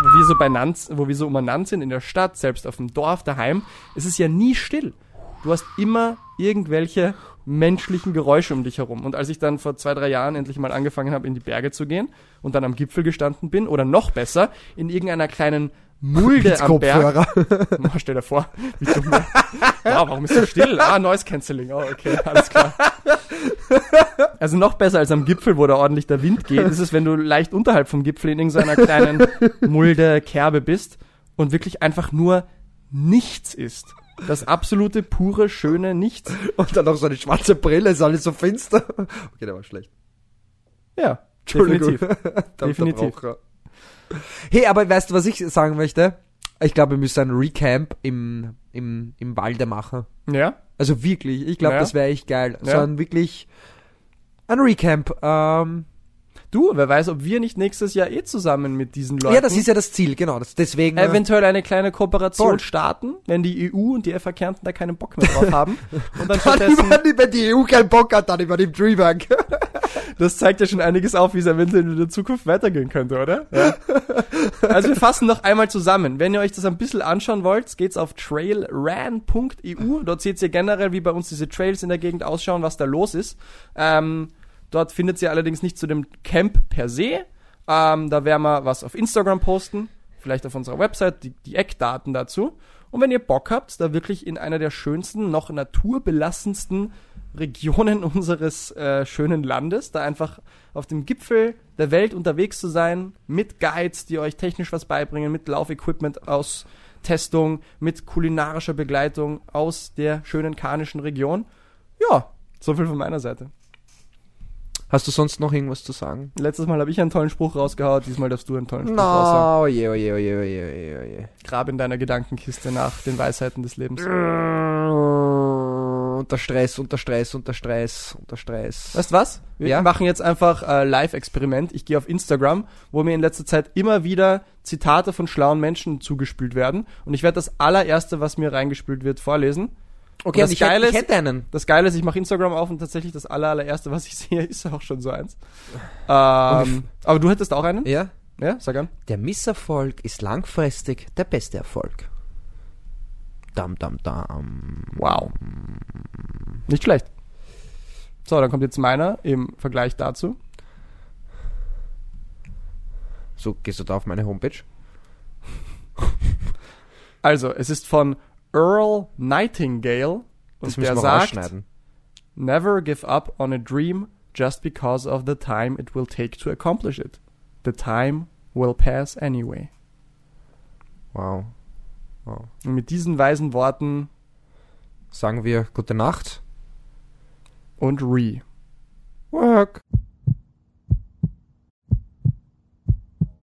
wo wir so benannt, wo wir so umeinander sind in der Stadt, selbst auf dem Dorf, daheim, es ist ja nie still. Du hast immer irgendwelche menschlichen Geräusche um dich herum. Und als ich dann vor zwei, drei Jahren endlich mal angefangen habe, in die Berge zu gehen und dann am Gipfel gestanden bin, oder noch besser, in irgendeiner kleinen Mulde am Berg. Oh, stell dir vor, wie dumm. Ja, warum ist so still? Ah, Noise Cancelling. Oh, okay, alles klar. Also noch besser als am Gipfel, wo da ordentlich der Wind geht, ist es, wenn du leicht unterhalb vom Gipfel in irgendeiner kleinen Mulde, Kerbe bist und wirklich einfach nur nichts ist. Das absolute, pure, schöne Nichts. Und dann noch so eine schwarze Brille, ist alles so finster. Okay, der war schlecht. Ja, definitiv. Definitiv. Hey, aber weißt du, was ich sagen möchte? Ich glaube, wir müssen ein Recamp im, im, im Walde machen. Ja, Also wirklich, ich glaube, Ja. das wäre echt geil. So Ja. ein wirklich ein Recamp. Ähm, du, wer weiß, ob wir nicht nächstes Jahr eh zusammen mit diesen Leuten ja, das ist ja das Ziel, genau. Das, deswegen. äh, eventuell eine kleine Kooperation Voll. starten, wenn die EU und die FA Kärnten da keinen Bock mehr drauf haben. Und dann dann stattdessen, wenn die EU keinen Bock hat, dann über den Dreamhack. Das zeigt ja schon einiges auf, wie es eventuell in der Zukunft weitergehen könnte, oder? Ja. Also wir fassen noch einmal zusammen. Wenn ihr euch das ein bisschen anschauen wollt, geht's auf trailran.eu. Dort seht ihr generell, wie bei uns diese Trails in der Gegend ausschauen, was da los ist. Ähm, dort findet ihr allerdings nicht zu dem Camp per se. Ähm, da werden wir was auf Instagram posten, vielleicht auf unserer Website, die, die Eckdaten dazu. Und wenn ihr Bock habt, da wirklich in einer der schönsten, noch naturbelassensten Regionen unseres äh, schönen Landes, da einfach auf dem Gipfel der Welt unterwegs zu sein, mit Guides, die euch technisch was beibringen, mit Laufequipment aus Testung, mit kulinarischer Begleitung aus der schönen karnischen Region. Ja, so viel von meiner Seite. Hast du sonst noch irgendwas zu sagen? Letztes Mal habe ich einen tollen Spruch rausgehaut, diesmal darfst du einen tollen Spruch raushauen. No, oje, oje, oje, oje, oje, oje. Grab in deiner Gedankenkiste nach den Weisheiten des Lebens. Unter Stress, unter Stress, unter Stress, unter Stress. Weißt du was? Wir Ja? machen jetzt einfach äh, Live-Experiment. Ich gehe auf Instagram, wo mir in letzter Zeit immer wieder Zitate von schlauen Menschen zugespült werden. Und ich werde das allererste, was mir reingespült wird, vorlesen. Okay, das ich, hätte, Geile ich ist- hätte einen. Das Geile ist, ich mache Instagram auf und tatsächlich das aller, allererste, was ich sehe, ist auch schon so eins. Ähm, aber du hättest auch einen? Ja? Ja, sag an. Der Misserfolg ist langfristig der beste Erfolg. Dam, dam, dam. Wow. Nicht schlecht. So, dann kommt jetzt meiner im Vergleich dazu. So, gehst du da auf meine Homepage? Also, es ist von Earl Nightingale Das und müssen der wir sagt. Never give up on a dream just because of the time it will take to accomplish it. The time will pass anyway. Wow. Und mit diesen weisen Worten Sagen wir gute Nacht. und Re. Work.